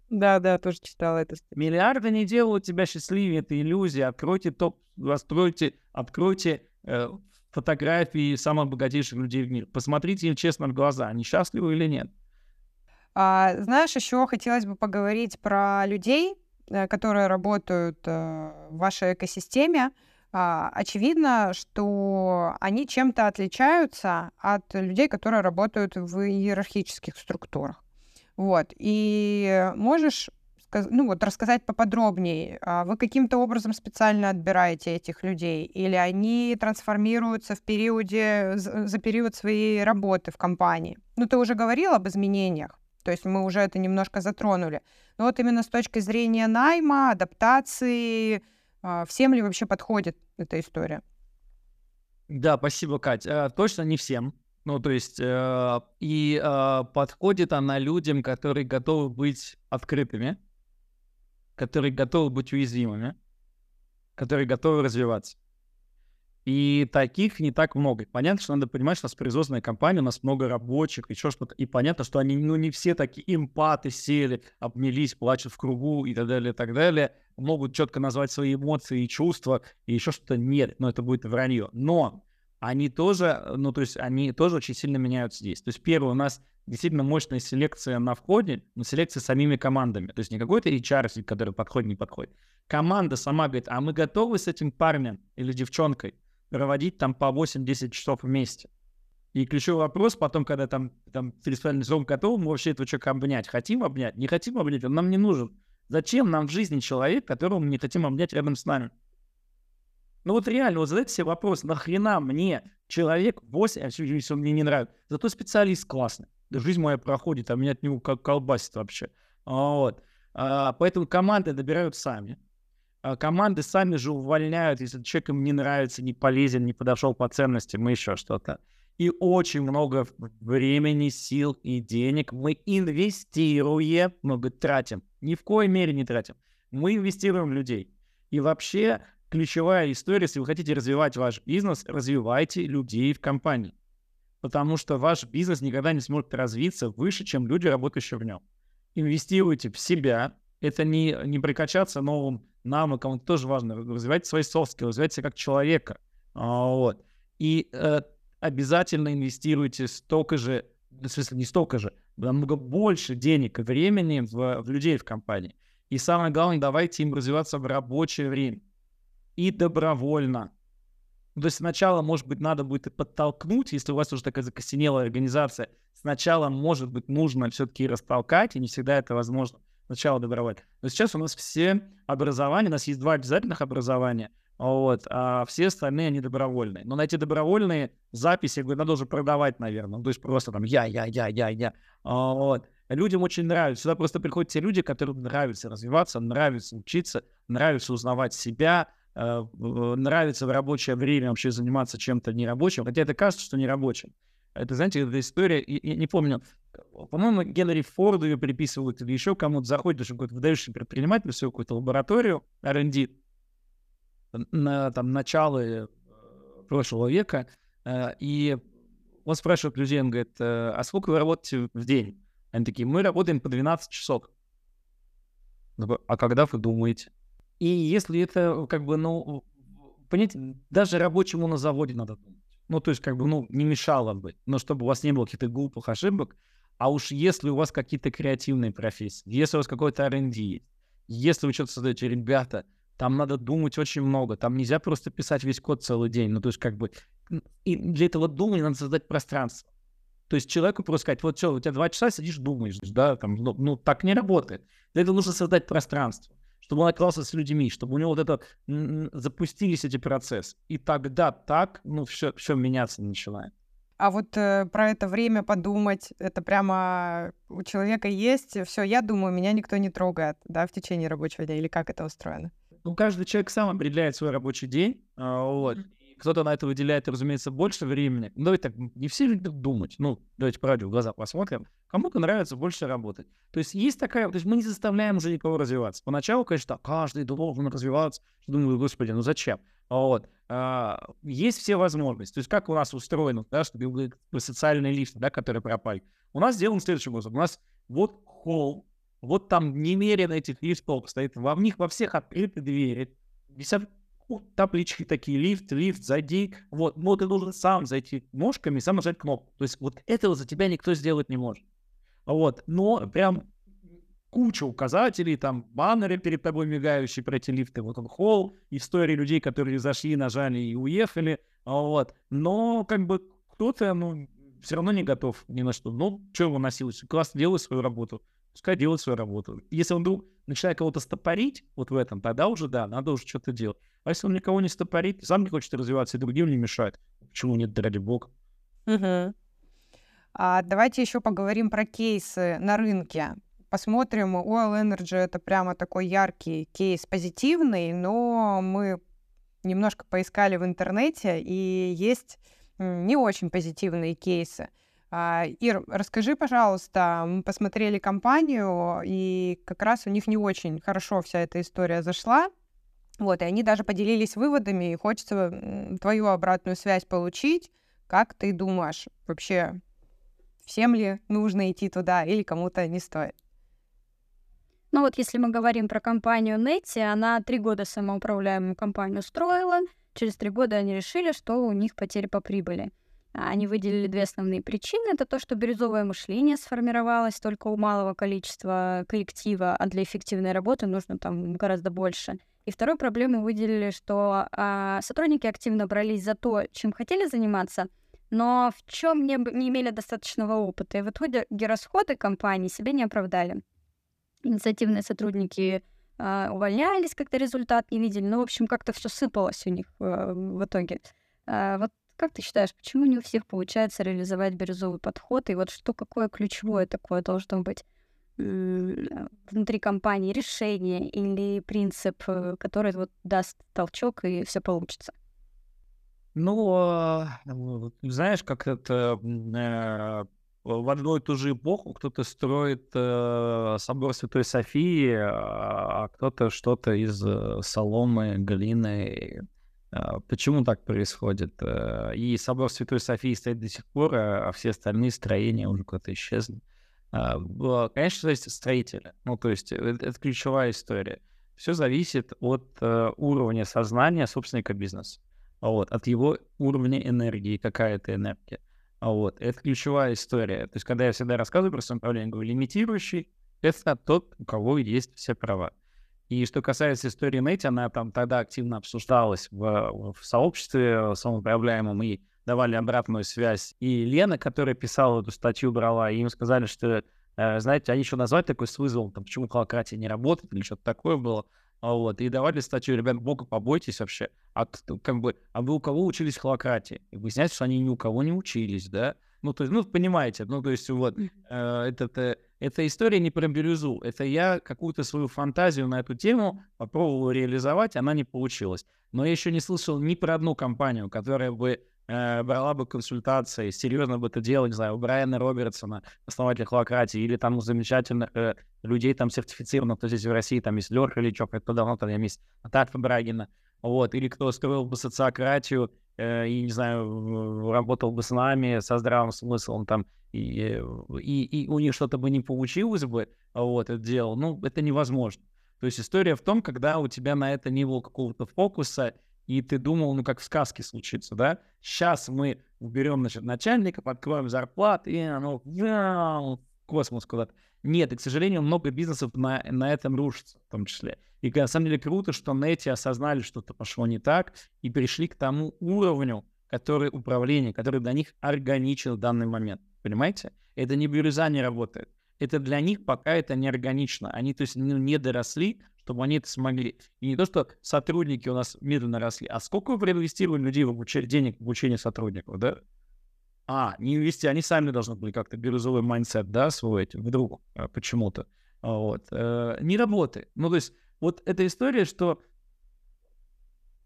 Да, да, тоже читала это. Миллиарды не делают тебя счастливее, это иллюзия. Откройте топ, расстройте, откройте э, фотографии самых богатейших людей в мире. Посмотрите им честно в глаза, они счастливы или нет. А, знаешь, еще хотелось бы поговорить про людей, которые работают э, в вашей экосистеме, а, очевидно, что они чем-то отличаются от людей, которые работают в иерархических структурах. Вот. И можешь ну, вот, рассказать поподробнее, а вы каким-то образом специально отбираете этих людей, или они трансформируются в периоде, за период своей работы в компании? Ну, ты уже говорил об изменениях, то есть мы уже это немножко затронули. Но вот именно с точки зрения найма, адаптации, а, всем ли вообще подходит эта история? Да, спасибо, Кать. Э, точно не всем. Ну, то есть, э, и э, подходит она людям, которые готовы быть открытыми, которые готовы быть уязвимыми, которые готовы развиваться. И таких не так много. Понятно, что надо понимать, что у нас производственная компания, у нас много рабочих, еще что-то. И понятно, что они, ну, не все такие эмпаты сели, обнялись, плачут в кругу и так далее, и так далее. Могут четко назвать свои эмоции и чувства, и еще что-то нет, но это будет вранье. Но они тоже, ну, то есть они тоже очень сильно меняются здесь. То есть первое, у нас действительно мощная селекция на входе, но селекция самими командами. То есть не какой-то HR, который подходит, не подходит. Команда сама говорит, а мы готовы с этим парнем или девчонкой проводить там по 8-10 часов вместе. И ключевой вопрос потом, когда там, там переспальный срок готов, мы вообще этого человека обнять. Хотим обнять? Не хотим обнять? Он нам не нужен. Зачем нам в жизни человек, которого мы не хотим обнять рядом с нами? Ну вот реально, вот задайте себе вопрос, нахрена мне человек 8, а если он мне не нравится, зато специалист классный. Да жизнь моя проходит, а меня от него как колбасит вообще. Вот. А, поэтому команды добирают сами. А, команды сами же увольняют, если человек им не нравится, не полезен, не подошел по ценностям, еще что-то. И очень много времени, сил и денег мы инвестируем, много тратим. Ни в коей мере не тратим. Мы инвестируем в людей. И вообще ключевая история, если вы хотите развивать ваш бизнес, развивайте людей в компании. Потому что ваш бизнес никогда не сможет развиться выше, чем люди, работающие в нем. Инвестируйте в себя, Это не, не прикачаться новым навыкам, это тоже важно. Развивать свои софт развивать себя как человека. А, вот. И э, обязательно инвестируйте столько же, в смысле не столько же, намного больше денег и времени в, в людей в компании. И самое главное, давайте им развиваться в рабочее время. И добровольно. То есть сначала, может быть, надо будет подтолкнуть, если у вас уже такая закостенелая организация, сначала, может быть, нужно все-таки растолкать, и не всегда это возможно. Сначала добровольно. Но сейчас у нас все образования, у нас есть два обязательных образования, вот, а все остальные, они добровольные. Но на эти добровольные записи, говорю, надо уже продавать, наверное. Ну, то есть просто там я, я, я, я, я. А, вот. Людям очень нравится. Сюда просто приходят те люди, которым нравится развиваться, нравится учиться, нравится узнавать себя, э, нравится в рабочее время вообще заниматься чем-то нерабочим, хотя это кажется, что нерабочим. Это, знаете, эта история, я не помню, по-моему, Генри Форду ее приписывают или еще кому-то заходит, даже какой-то выдающий предприниматель в свою какую-то лабораторию R&D, на там начало э, прошлого века, э, и он спрашивает людей, он говорит, а сколько вы работаете в день? Они такие, мы работаем по 12 часов. А когда вы думаете? И если это как бы, ну, понимаете, даже рабочему на заводе надо думать. Ну, то есть, как бы, ну, не мешало бы, но чтобы у вас не было каких-то глупых ошибок. А уж если у вас какие-то креативные профессии, если у вас какой-то R&D если вы что-то создаете, ребята, там надо думать очень много, там нельзя просто писать весь код целый день. Ну, то есть, как бы, и для этого думания надо создать пространство. То есть человеку просто сказать, вот что, у тебя два часа сидишь, думаешь, да, там, ну, ну так не работает. Для этого нужно создать пространство, чтобы он оказался с людьми, чтобы у него вот это, запустились эти процессы. И тогда так, ну, все, все меняться начинает. А вот э, про это время подумать, это прямо у человека есть. Все, я думаю, меня никто не трогает, да, в течение рабочего дня, или как это устроено? Ну, каждый человек сам определяет свой рабочий день, а, вот. Кто-то на это выделяет, разумеется, больше времени. Ну, давайте так, не все любят думать. Ну, давайте правде в глаза посмотрим. Кому-то нравится больше работать. То есть есть такая... То есть мы не заставляем уже никого развиваться. Поначалу, конечно, каждый должен развиваться. Думаю, господи, ну зачем? Вот. А, есть все возможности. То есть как у нас устроено, да, чтобы социальные лифты, да, которые пропали. У нас сделан следующим образом. У нас вот холл, вот там немерено этих лифтов стоит, во в них во всех открыты двери, висят таблички такие, лифт, лифт, зайди, вот, но ты должен сам зайти ножками, сам нажать кнопку. То есть вот этого за тебя никто сделать не может. Вот, но прям куча указателей, там баннеры перед тобой мигающие про эти лифты, вот он холл, истории людей, которые зашли, нажали и уехали, вот. Но как бы кто-то, ну, все равно не готов ни на что. Ну, что его носилось? Классно делай свою работу пускай делает свою работу. Если он вдруг начинает кого-то стопорить вот в этом, тогда уже да, надо уже что-то делать. А если он никого не стопорит, сам не хочет развиваться, и другим не мешает, почему нет, ради бога? Угу. А давайте еще поговорим про кейсы на рынке. Посмотрим, Oil Energy это прямо такой яркий кейс, позитивный, но мы немножко поискали в интернете, и есть не очень позитивные кейсы. А, Ир, расскажи, пожалуйста, мы посмотрели компанию, и как раз у них не очень хорошо вся эта история зашла. Вот, и они даже поделились выводами, и хочется твою обратную связь получить. Как ты думаешь, вообще всем ли нужно идти туда или кому-то не стоит? Ну вот если мы говорим про компанию Netty, она три года самоуправляемую компанию строила. Через три года они решили, что у них потери по прибыли. Они выделили две основные причины. Это то, что бирюзовое мышление сформировалось только у малого количества коллектива, а для эффективной работы нужно там гораздо больше. И второй проблему выделили, что а, сотрудники активно брались за то, чем хотели заниматься, но в чем не, не имели достаточного опыта. И в итоге расходы компании себе не оправдали. Инициативные сотрудники а, увольнялись, когда результат не видели. Ну, в общем, как-то все сыпалось у них а, в итоге. А, вот как ты считаешь, почему не у всех получается реализовать бирюзовый подход? И вот что какое ключевое такое должно быть внутри компании решение или принцип, э, который вот даст толчок и все получится? Ну, а, знаешь, как это э, в одну и ту же эпоху кто-то строит э, собор Святой Софии, а, а кто-то что-то из э, соломы, глины а, почему так происходит? Э, и собор Святой Софии стоит до сих пор, а все остальные строения уже куда-то исчезли. А, конечно, есть строители. Ну, то есть это, это ключевая история. Все зависит от э, уровня сознания собственника бизнеса. Вот, от его уровня энергии, какая это энергия. Вот, это ключевая история. То есть, когда я всегда рассказываю про самоуправление, говорю, лимитирующий — это тот, у кого есть все права. И что касается истории Нэти, она там тогда активно обсуждалась в, в сообществе самоуправляемом, и давали обратную связь. И Лена, которая писала эту статью, брала, и им сказали, что, э, знаете, они еще назвали такой с вызовом, там, почему холократия не работает, или что-то такое было. А вот, и давали статью, ребят, бога побойтесь вообще. А как бы, а вы у кого учились холократии? И выясняется, что они ни у кого не учились, да? Ну, то есть, ну, понимаете, ну, то есть, вот, э, это, это, эта история не про бирюзу, это я какую-то свою фантазию на эту тему попробовал реализовать, она не получилась. Но я еще не слышал ни про одну компанию, которая бы э, брала бы консультации, серьезно бы это делала, не знаю, у Брайана Робертсона, основателя холократии, или там у замечательных э, людей там сертифицированных, кто здесь в России, там есть Лёрка Ильичев, это давно там есть Наталья Брагина, вот, или кто строил бы социократию, э, и, не знаю, работал бы с нами со здравым смыслом там, и, и, и у них что-то бы не получилось бы, вот, это дело, ну, это невозможно. То есть история в том, когда у тебя на это не было какого-то фокуса, и ты думал, ну, как в сказке случится, да? Сейчас мы уберем, значит, начальника, подкроем зарплат, и оно в космос куда-то. Нет, и, к сожалению, много бизнесов на, на этом рушится, в том числе. И на самом деле круто, что эти осознали, что что-то пошло не так, и перешли к тому уровню, который управление, который для них органичен в данный момент. Понимаете? Это не бирюза не работает. Это для них пока это не органично. Они, то есть, не доросли, чтобы они это смогли. И не то, что сотрудники у нас медленно росли, а сколько вы проинвестировали людей в обучение, денег в обучение сотрудников, да? А, не инвести, они сами должны были как-то бирюзовый mindset, да, свой вдруг а, почему-то. А, вот. Э, не работает. Ну, то есть, вот эта история, что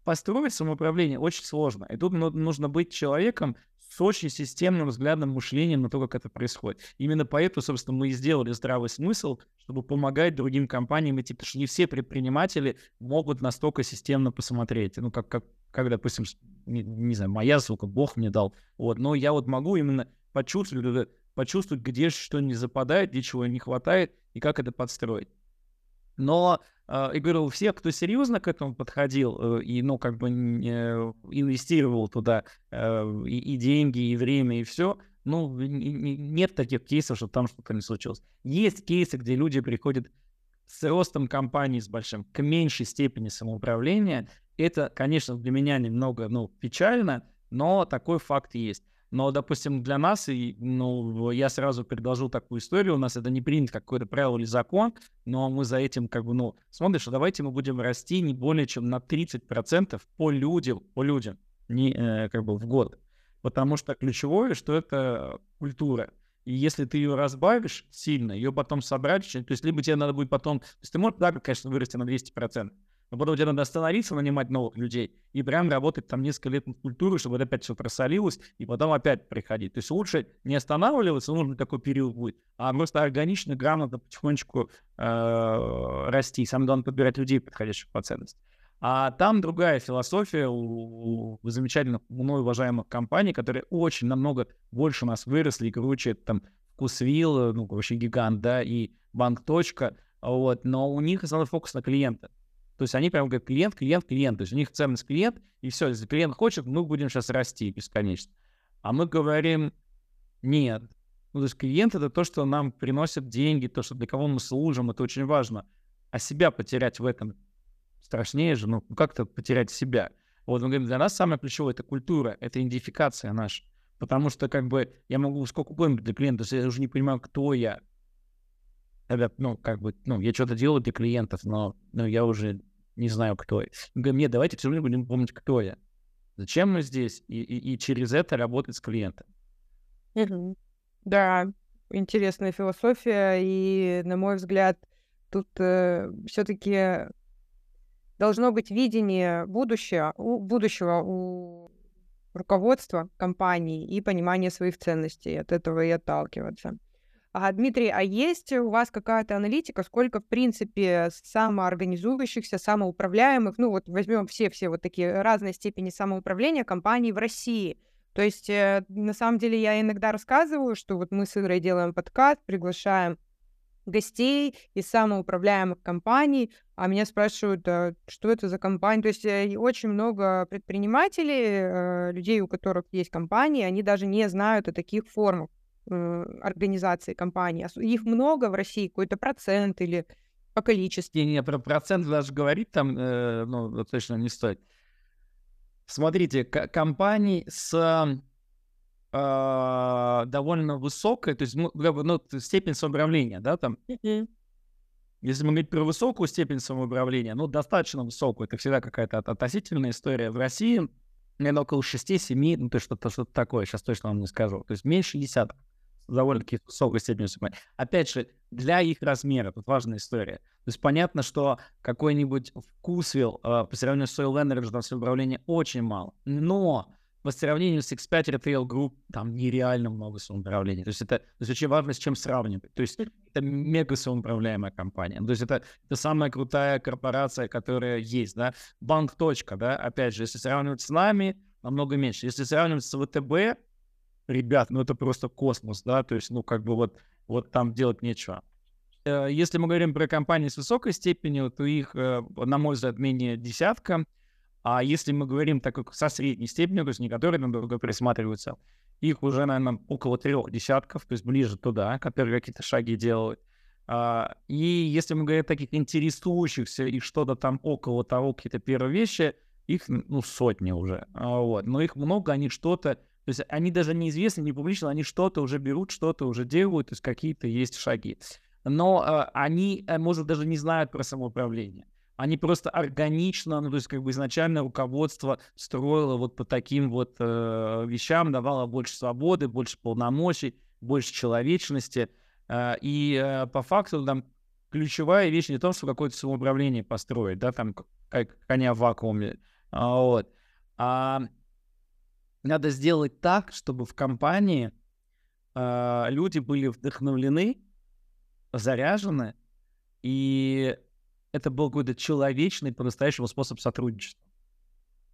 построить самоуправление очень сложно. И тут нужно быть человеком с очень системным взглядом, мышлением на то, как это происходит. Именно поэтому, собственно, мы и сделали здравый смысл, чтобы помогать другим компаниям идти, потому что не все предприниматели могут настолько системно посмотреть. Ну, как, как, как допустим, не, не знаю, моя ссылка, Бог мне дал. Вот, но я вот могу именно почувствовать, почувствовать, где что не западает, где чего не хватает, и как это подстроить. Но э, я говорю, все, кто серьезно к этому подходил э, и, ну, как бы инвестировал туда э, и, и деньги, и время, и все, ну, нет таких кейсов, что там что-то не случилось. Есть кейсы, где люди приходят с ростом компании с большим к меньшей степени самоуправления. Это, конечно, для меня немного, ну, печально, но такой факт есть. Но, допустим, для нас, и, ну, я сразу предложил такую историю, у нас это не принято как какое-то правило или закон, но мы за этим как бы, ну, смотришь, что давайте мы будем расти не более чем на 30% по людям, по людям, не э, как бы в год. Потому что ключевое, что это культура. И если ты ее разбавишь сильно, ее потом собрать, то есть либо тебе надо будет потом... То есть ты можешь, да, конечно, вырасти на 200%, но потом тебе надо остановиться, нанимать новых людей и прям работать там несколько лет над культурой, чтобы это опять все просолилось, и потом опять приходить. То есть лучше не останавливаться, нужно такой период будет, а просто органично, грамотно, потихонечку э, расти. Самое главное, подбирать людей, подходящих по ценности. А там другая философия у, у замечательных, мной уважаемых компаний, которые очень намного больше нас выросли и круче, там, Вкусвилл, ну, вообще гигант, да, и Банк. Точка, вот, но у них основной фокус на клиента. То есть они прям говорят клиент, клиент, клиент. То есть у них ценность клиент, и все, если клиент хочет, мы будем сейчас расти бесконечно. А мы говорим, нет. Ну, то есть клиент — это то, что нам приносит деньги, то, что для кого мы служим, это очень важно. А себя потерять в этом страшнее же, ну, как-то потерять себя. Вот мы говорим, для нас самое ключевое — это культура, это идентификация наша. Потому что, как бы, я могу сколько угодно для клиента, я уже не понимаю, кто я. Тогда, ну, как бы, ну, я что-то делаю для клиентов, но ну, я уже не знаю, кто я. Говорим, нет, давайте все время будем помнить, кто я. Зачем мы здесь? И, и, и через это работать с клиентом. Да, интересная философия, и, на мой взгляд, тут э, все-таки должно быть видение будущего, у, будущего у руководства компании и понимание своих ценностей, от этого и отталкиваться. А, Дмитрий, а есть у вас какая-то аналитика, сколько, в принципе, самоорганизующихся, самоуправляемых, ну вот возьмем все-все вот такие разные степени самоуправления компаний в России? То есть, э, на самом деле, я иногда рассказываю, что вот мы с Идрой делаем подкаст, приглашаем гостей из самоуправляемых компаний, а меня спрашивают, а что это за компания. То есть э, очень много предпринимателей, э, людей, у которых есть компании, они даже не знают о таких формах организации компании. Их много в России, какой-то процент или по количеству. Не, не, про процент даже говорить там, э, ну, точно не стоит. Смотрите, компаний с э, довольно высокой, то есть ну, ну, степень самоуправления, да, там. Если мы говорим про высокую степень самоуправления, ну, достаточно высокую, это всегда какая-то относительная история. В России, наверное, около 6-7, ну, то есть что-то что такое, сейчас точно вам не скажу. То есть меньше десяток довольно-таки высокой степенью самоуправления. Опять же, для их размера, тут важная история. То есть понятно, что какой-нибудь вкусвилл э, по сравнению с Soil Energy там самоуправления очень мало. Но по сравнению с X5 Retail Group там нереально много самоуправления. То есть это то есть очень важно, с чем сравнивать. То есть это мега самоуправляемая компания. То есть это, это самая крутая корпорация, которая есть. Да? Банк. Точка, да? Опять же, если сравнивать с нами, намного меньше. Если сравнивать с ВТБ, ребят, ну это просто космос, да, то есть, ну как бы вот, вот там делать нечего. Э, если мы говорим про компании с высокой степенью, то их, э, на мой взгляд, менее десятка. А если мы говорим так как со средней степенью, то есть не которые на друг друга присматриваются, их уже, наверное, около трех десятков, то есть ближе туда, которые какие-то шаги делают. А, и если мы говорим о таких интересующихся и что-то там около того, какие-то первые вещи, их, ну, сотни уже. А, вот. Но их много, они что-то то есть они даже неизвестны, не публично, они что-то уже берут, что-то уже делают, то есть какие-то есть шаги. Но э, они, может, даже не знают про самоуправление. Они просто органично, ну, то есть как бы изначально руководство строило вот по таким вот э, вещам, давало больше свободы, больше полномочий, больше человечности. Э, и э, по факту там ключевая вещь не в том, что какое-то самоуправление построить, да, там как коня в вакууме, а, вот, а надо сделать так, чтобы в компании э, люди были вдохновлены, заряжены, и это был какой-то человечный, по-настоящему способ сотрудничества.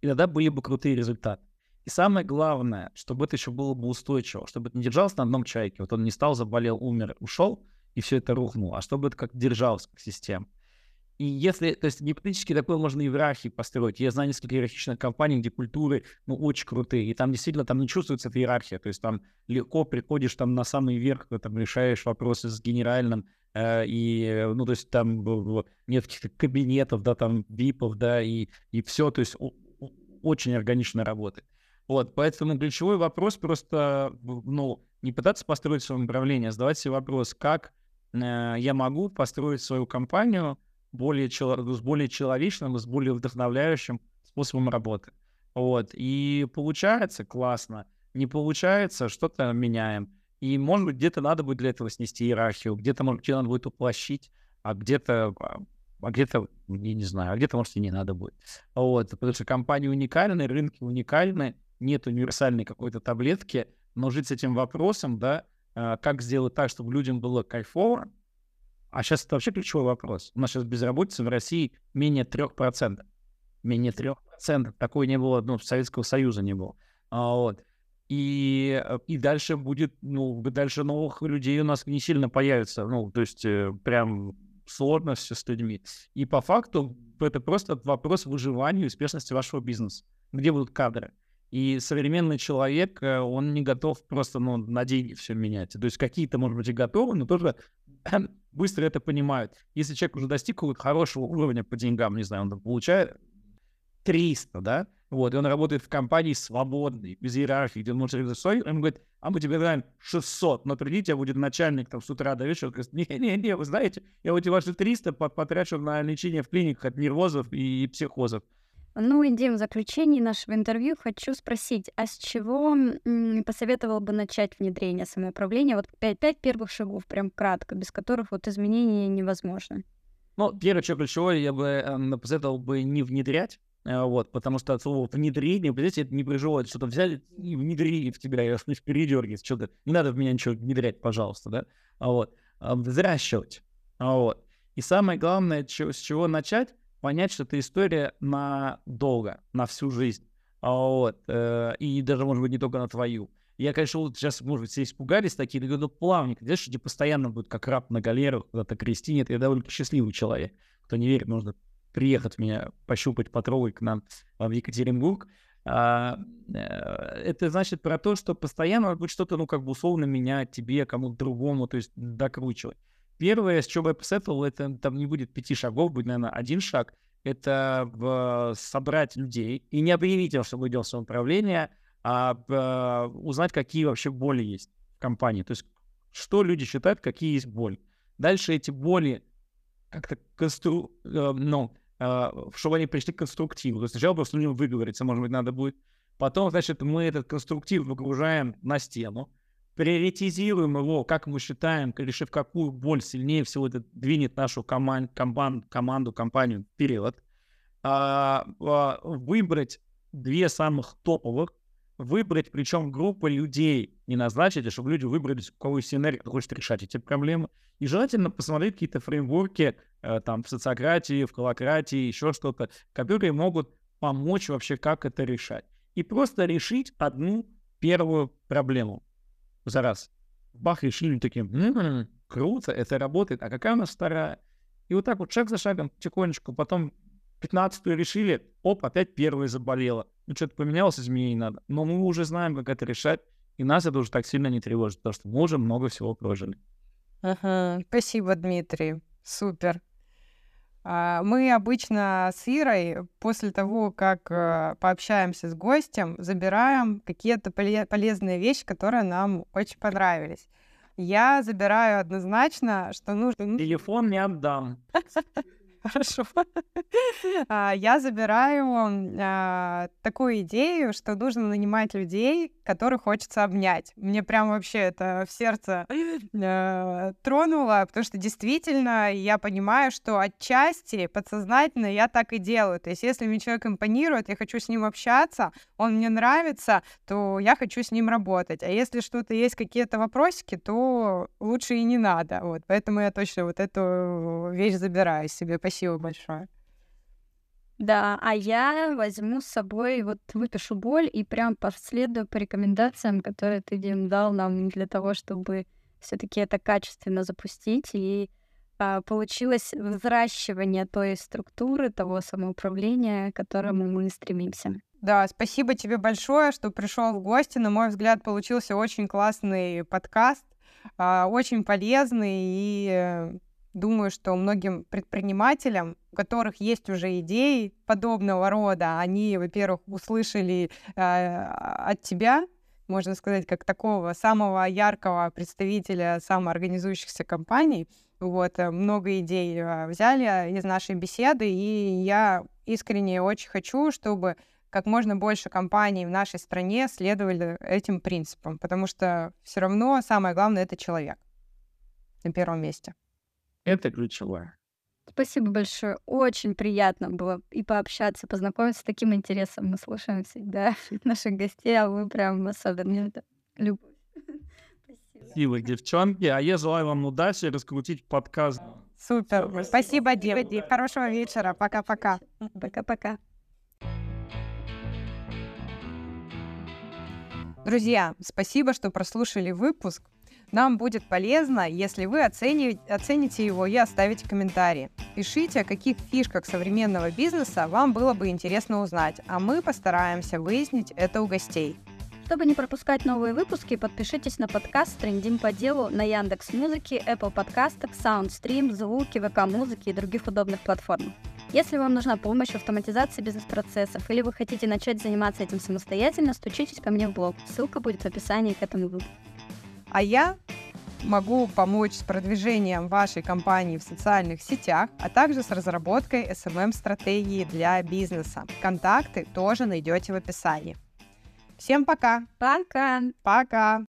И тогда были бы крутые результаты. И самое главное, чтобы это еще было бы устойчиво, чтобы это не держалось на одном человеке. Вот он не стал, заболел, умер, ушел, и все это рухнуло, а чтобы это как держалось как система. И если, то есть гипотетически такое можно иерархии построить. Я знаю несколько иерархичных компаний, где культуры, ну, очень крутые, и там действительно там не чувствуется эта иерархия, то есть там легко приходишь там на самый верх, там решаешь вопросы с генеральным, э, и, ну, то есть там нет каких-то кабинетов, да, там випов, да, и, и все, то есть очень органично работает. Вот, поэтому ключевой вопрос просто, ну, не пытаться построить свое управление, а задавать себе вопрос, как э, я могу построить свою компанию, более, с более человечным, с более вдохновляющим способом работы. Вот. И получается классно. Не получается, что-то меняем. И, может быть, где-то надо будет для этого снести иерархию, где-то, может быть, надо будет уплощить, а где-то, а, а где-то, я не знаю, а где-то, может, и не надо будет. Вот. Потому что компании уникальны, рынки уникальны, нет универсальной какой-то таблетки, но жить с этим вопросом, да, а, как сделать так, чтобы людям было кайфово, а сейчас это вообще ключевой вопрос. У нас сейчас безработица в России менее 3%. Менее 3%. Такой не было, ну, Советского Союза не было. А, вот. И, э, и дальше будет, ну, дальше новых людей у нас не сильно появится. Ну, то есть э, прям сложно все с людьми. И по факту это просто вопрос выживания и успешности вашего бизнеса. Где будут кадры? И современный человек, э, он не готов просто ну, на деньги все менять. То есть какие-то, может быть, и готовы, но тоже быстро это понимают. Если человек уже достиг хорошего уровня по деньгам, не знаю, он получает 300, да, вот, и он работает в компании свободной, без иерархии, где он может реализовать он говорит, а мы тебе даем 600, но придите, а будет начальник там с утра до вечера, говорит, не-не-не, вы знаете, я вот эти ваши 300 потрачу на лечение в клиниках от нервозов и психозов. Ну и, в заключении нашего интервью хочу спросить, а с чего посоветовал бы начать внедрение самоуправления? Вот пять, пять первых шагов, прям кратко, без которых вот изменения невозможно. Ну, первое, что ключевое, я бы э, посоветовал бы не внедрять, э, вот, потому что от слова внедрение, понимаете, это не приживает, что-то взяли и внедрили в тебя, я передергивает, что-то, не надо в меня ничего внедрять, пожалуйста, да, а вот, а взращивать, а вот. И самое главное, с чего начать, понять, что это история на долго, на всю жизнь. А Вот. э, И даже, может быть, не только на твою. Я, конечно, вот сейчас, может быть, все испугались такие, говорю, ну, плавненько, знаешь, что тебе постоянно будет как раб на галеру куда-то крести. Нет, я довольно счастливый человек. Кто не верит, можно приехать меня, пощупать, потрогать к нам в Екатеринбург. А, э, это значит про то, что постоянно будет что-то, ну, как бы условно менять тебе, кому-то другому, то есть докручивать. Первое, с чего бы я посоветовал, это там не будет пяти шагов, будет, наверное, один шаг. Это в- собрать людей и не объявить им, что мы идем в самоуправление, а э, узнать, какие вообще боли есть в компании. То есть, что люди считают, какие есть боли. Дальше эти боли как-то констру... э, ну, э, чтобы они пришли к конструктиву. То есть сначала просто людям выговориться, может быть, надо будет. Потом, значит, мы этот конструктив выгружаем на стену, приоритизируем его, как мы считаем, решив, какую боль сильнее всего это двинет нашу коман- коман- команду, компанию вперед. А, а, выбрать две самых топовых, выбрать, причем группы людей не назначить, а чтобы люди выбрались, у кого есть энергия, кто хочет решать эти проблемы. И желательно посмотреть какие-то фреймворки э, там в социократии, в колократии, еще что-то, которые могут помочь вообще, как это решать. И просто решить одну первую проблему за раз. Бах, решили такие, «М, круто, это работает, а какая у нас вторая? И вот так вот шаг за шагом, потихонечку, потом 15 решили, оп, опять первая заболела. Ну, что-то поменялось, изменений надо. Но мы уже знаем, как это решать, и нас это уже так сильно не тревожит, потому что мы уже много всего прожили. Ага, Спасибо, Дмитрий. Супер. А, Мы обычно с Ирой после того, как э, пообщаемся с гостем, забираем какие-то поле- полезные вещи, которые нам очень понравились. Я забираю однозначно, что нужно... ну, Телефон не отдам. Хорошо. А, Я забираю а, такую идею, что нужно нанимать людей, которых хочется обнять. Мне прям вообще это в сердце э, тронуло, потому что действительно я понимаю, что отчасти подсознательно я так и делаю. То есть если мне человек импонирует, я хочу с ним общаться, он мне нравится, то я хочу с ним работать. А если что-то есть, какие-то вопросики, то лучше и не надо. Вот. Поэтому я точно вот эту вещь забираю себе. Спасибо большое. Да, а я возьму с собой, вот выпишу боль и прям последую по рекомендациям, которые ты, Дим, дал нам для того, чтобы все таки это качественно запустить и а, получилось взращивание той структуры, того самоуправления, к которому мы стремимся. Да, спасибо тебе большое, что пришел в гости. На мой взгляд, получился очень классный подкаст, а, очень полезный и э, думаю, что многим предпринимателям, у которых есть уже идеи подобного рода, они, во-первых, услышали э, от тебя, можно сказать, как такого самого яркого представителя самоорганизующихся компаний. Вот, э, много идей э, взяли из нашей беседы, и я искренне очень хочу, чтобы как можно больше компаний в нашей стране следовали этим принципам, потому что все равно самое главное это человек на первом месте. Это ключевое. Спасибо большое. Очень приятно было и пообщаться, познакомиться с таким интересом. Мы слушаем всегда наших гостей, а вы прям особенно это любовь. Спасибо. Спасибо, девчонки. А я желаю вам удачи раскрутить подкаст. Супер. Спасибо, Дим. Хорошего вечера. Пока-пока. Пока-пока. Друзья, спасибо, что прослушали выпуск. Нам будет полезно, если вы оцени- оцените его и оставите комментарии. Пишите, о каких фишках современного бизнеса вам было бы интересно узнать, а мы постараемся выяснить это у гостей. Чтобы не пропускать новые выпуски, подпишитесь на подкаст «Трендим по делу» на Яндекс Музыке, Apple подкастах, Soundstream, Звуки, ВК Музыки и других удобных платформах. Если вам нужна помощь в автоматизации бизнес-процессов или вы хотите начать заниматься этим самостоятельно, стучитесь ко мне в блог. Ссылка будет в описании к этому выпуску. А я могу помочь с продвижением вашей компании в социальных сетях, а также с разработкой SMM-стратегии для бизнеса. Контакты тоже найдете в описании. Всем пока! Пока! Пока!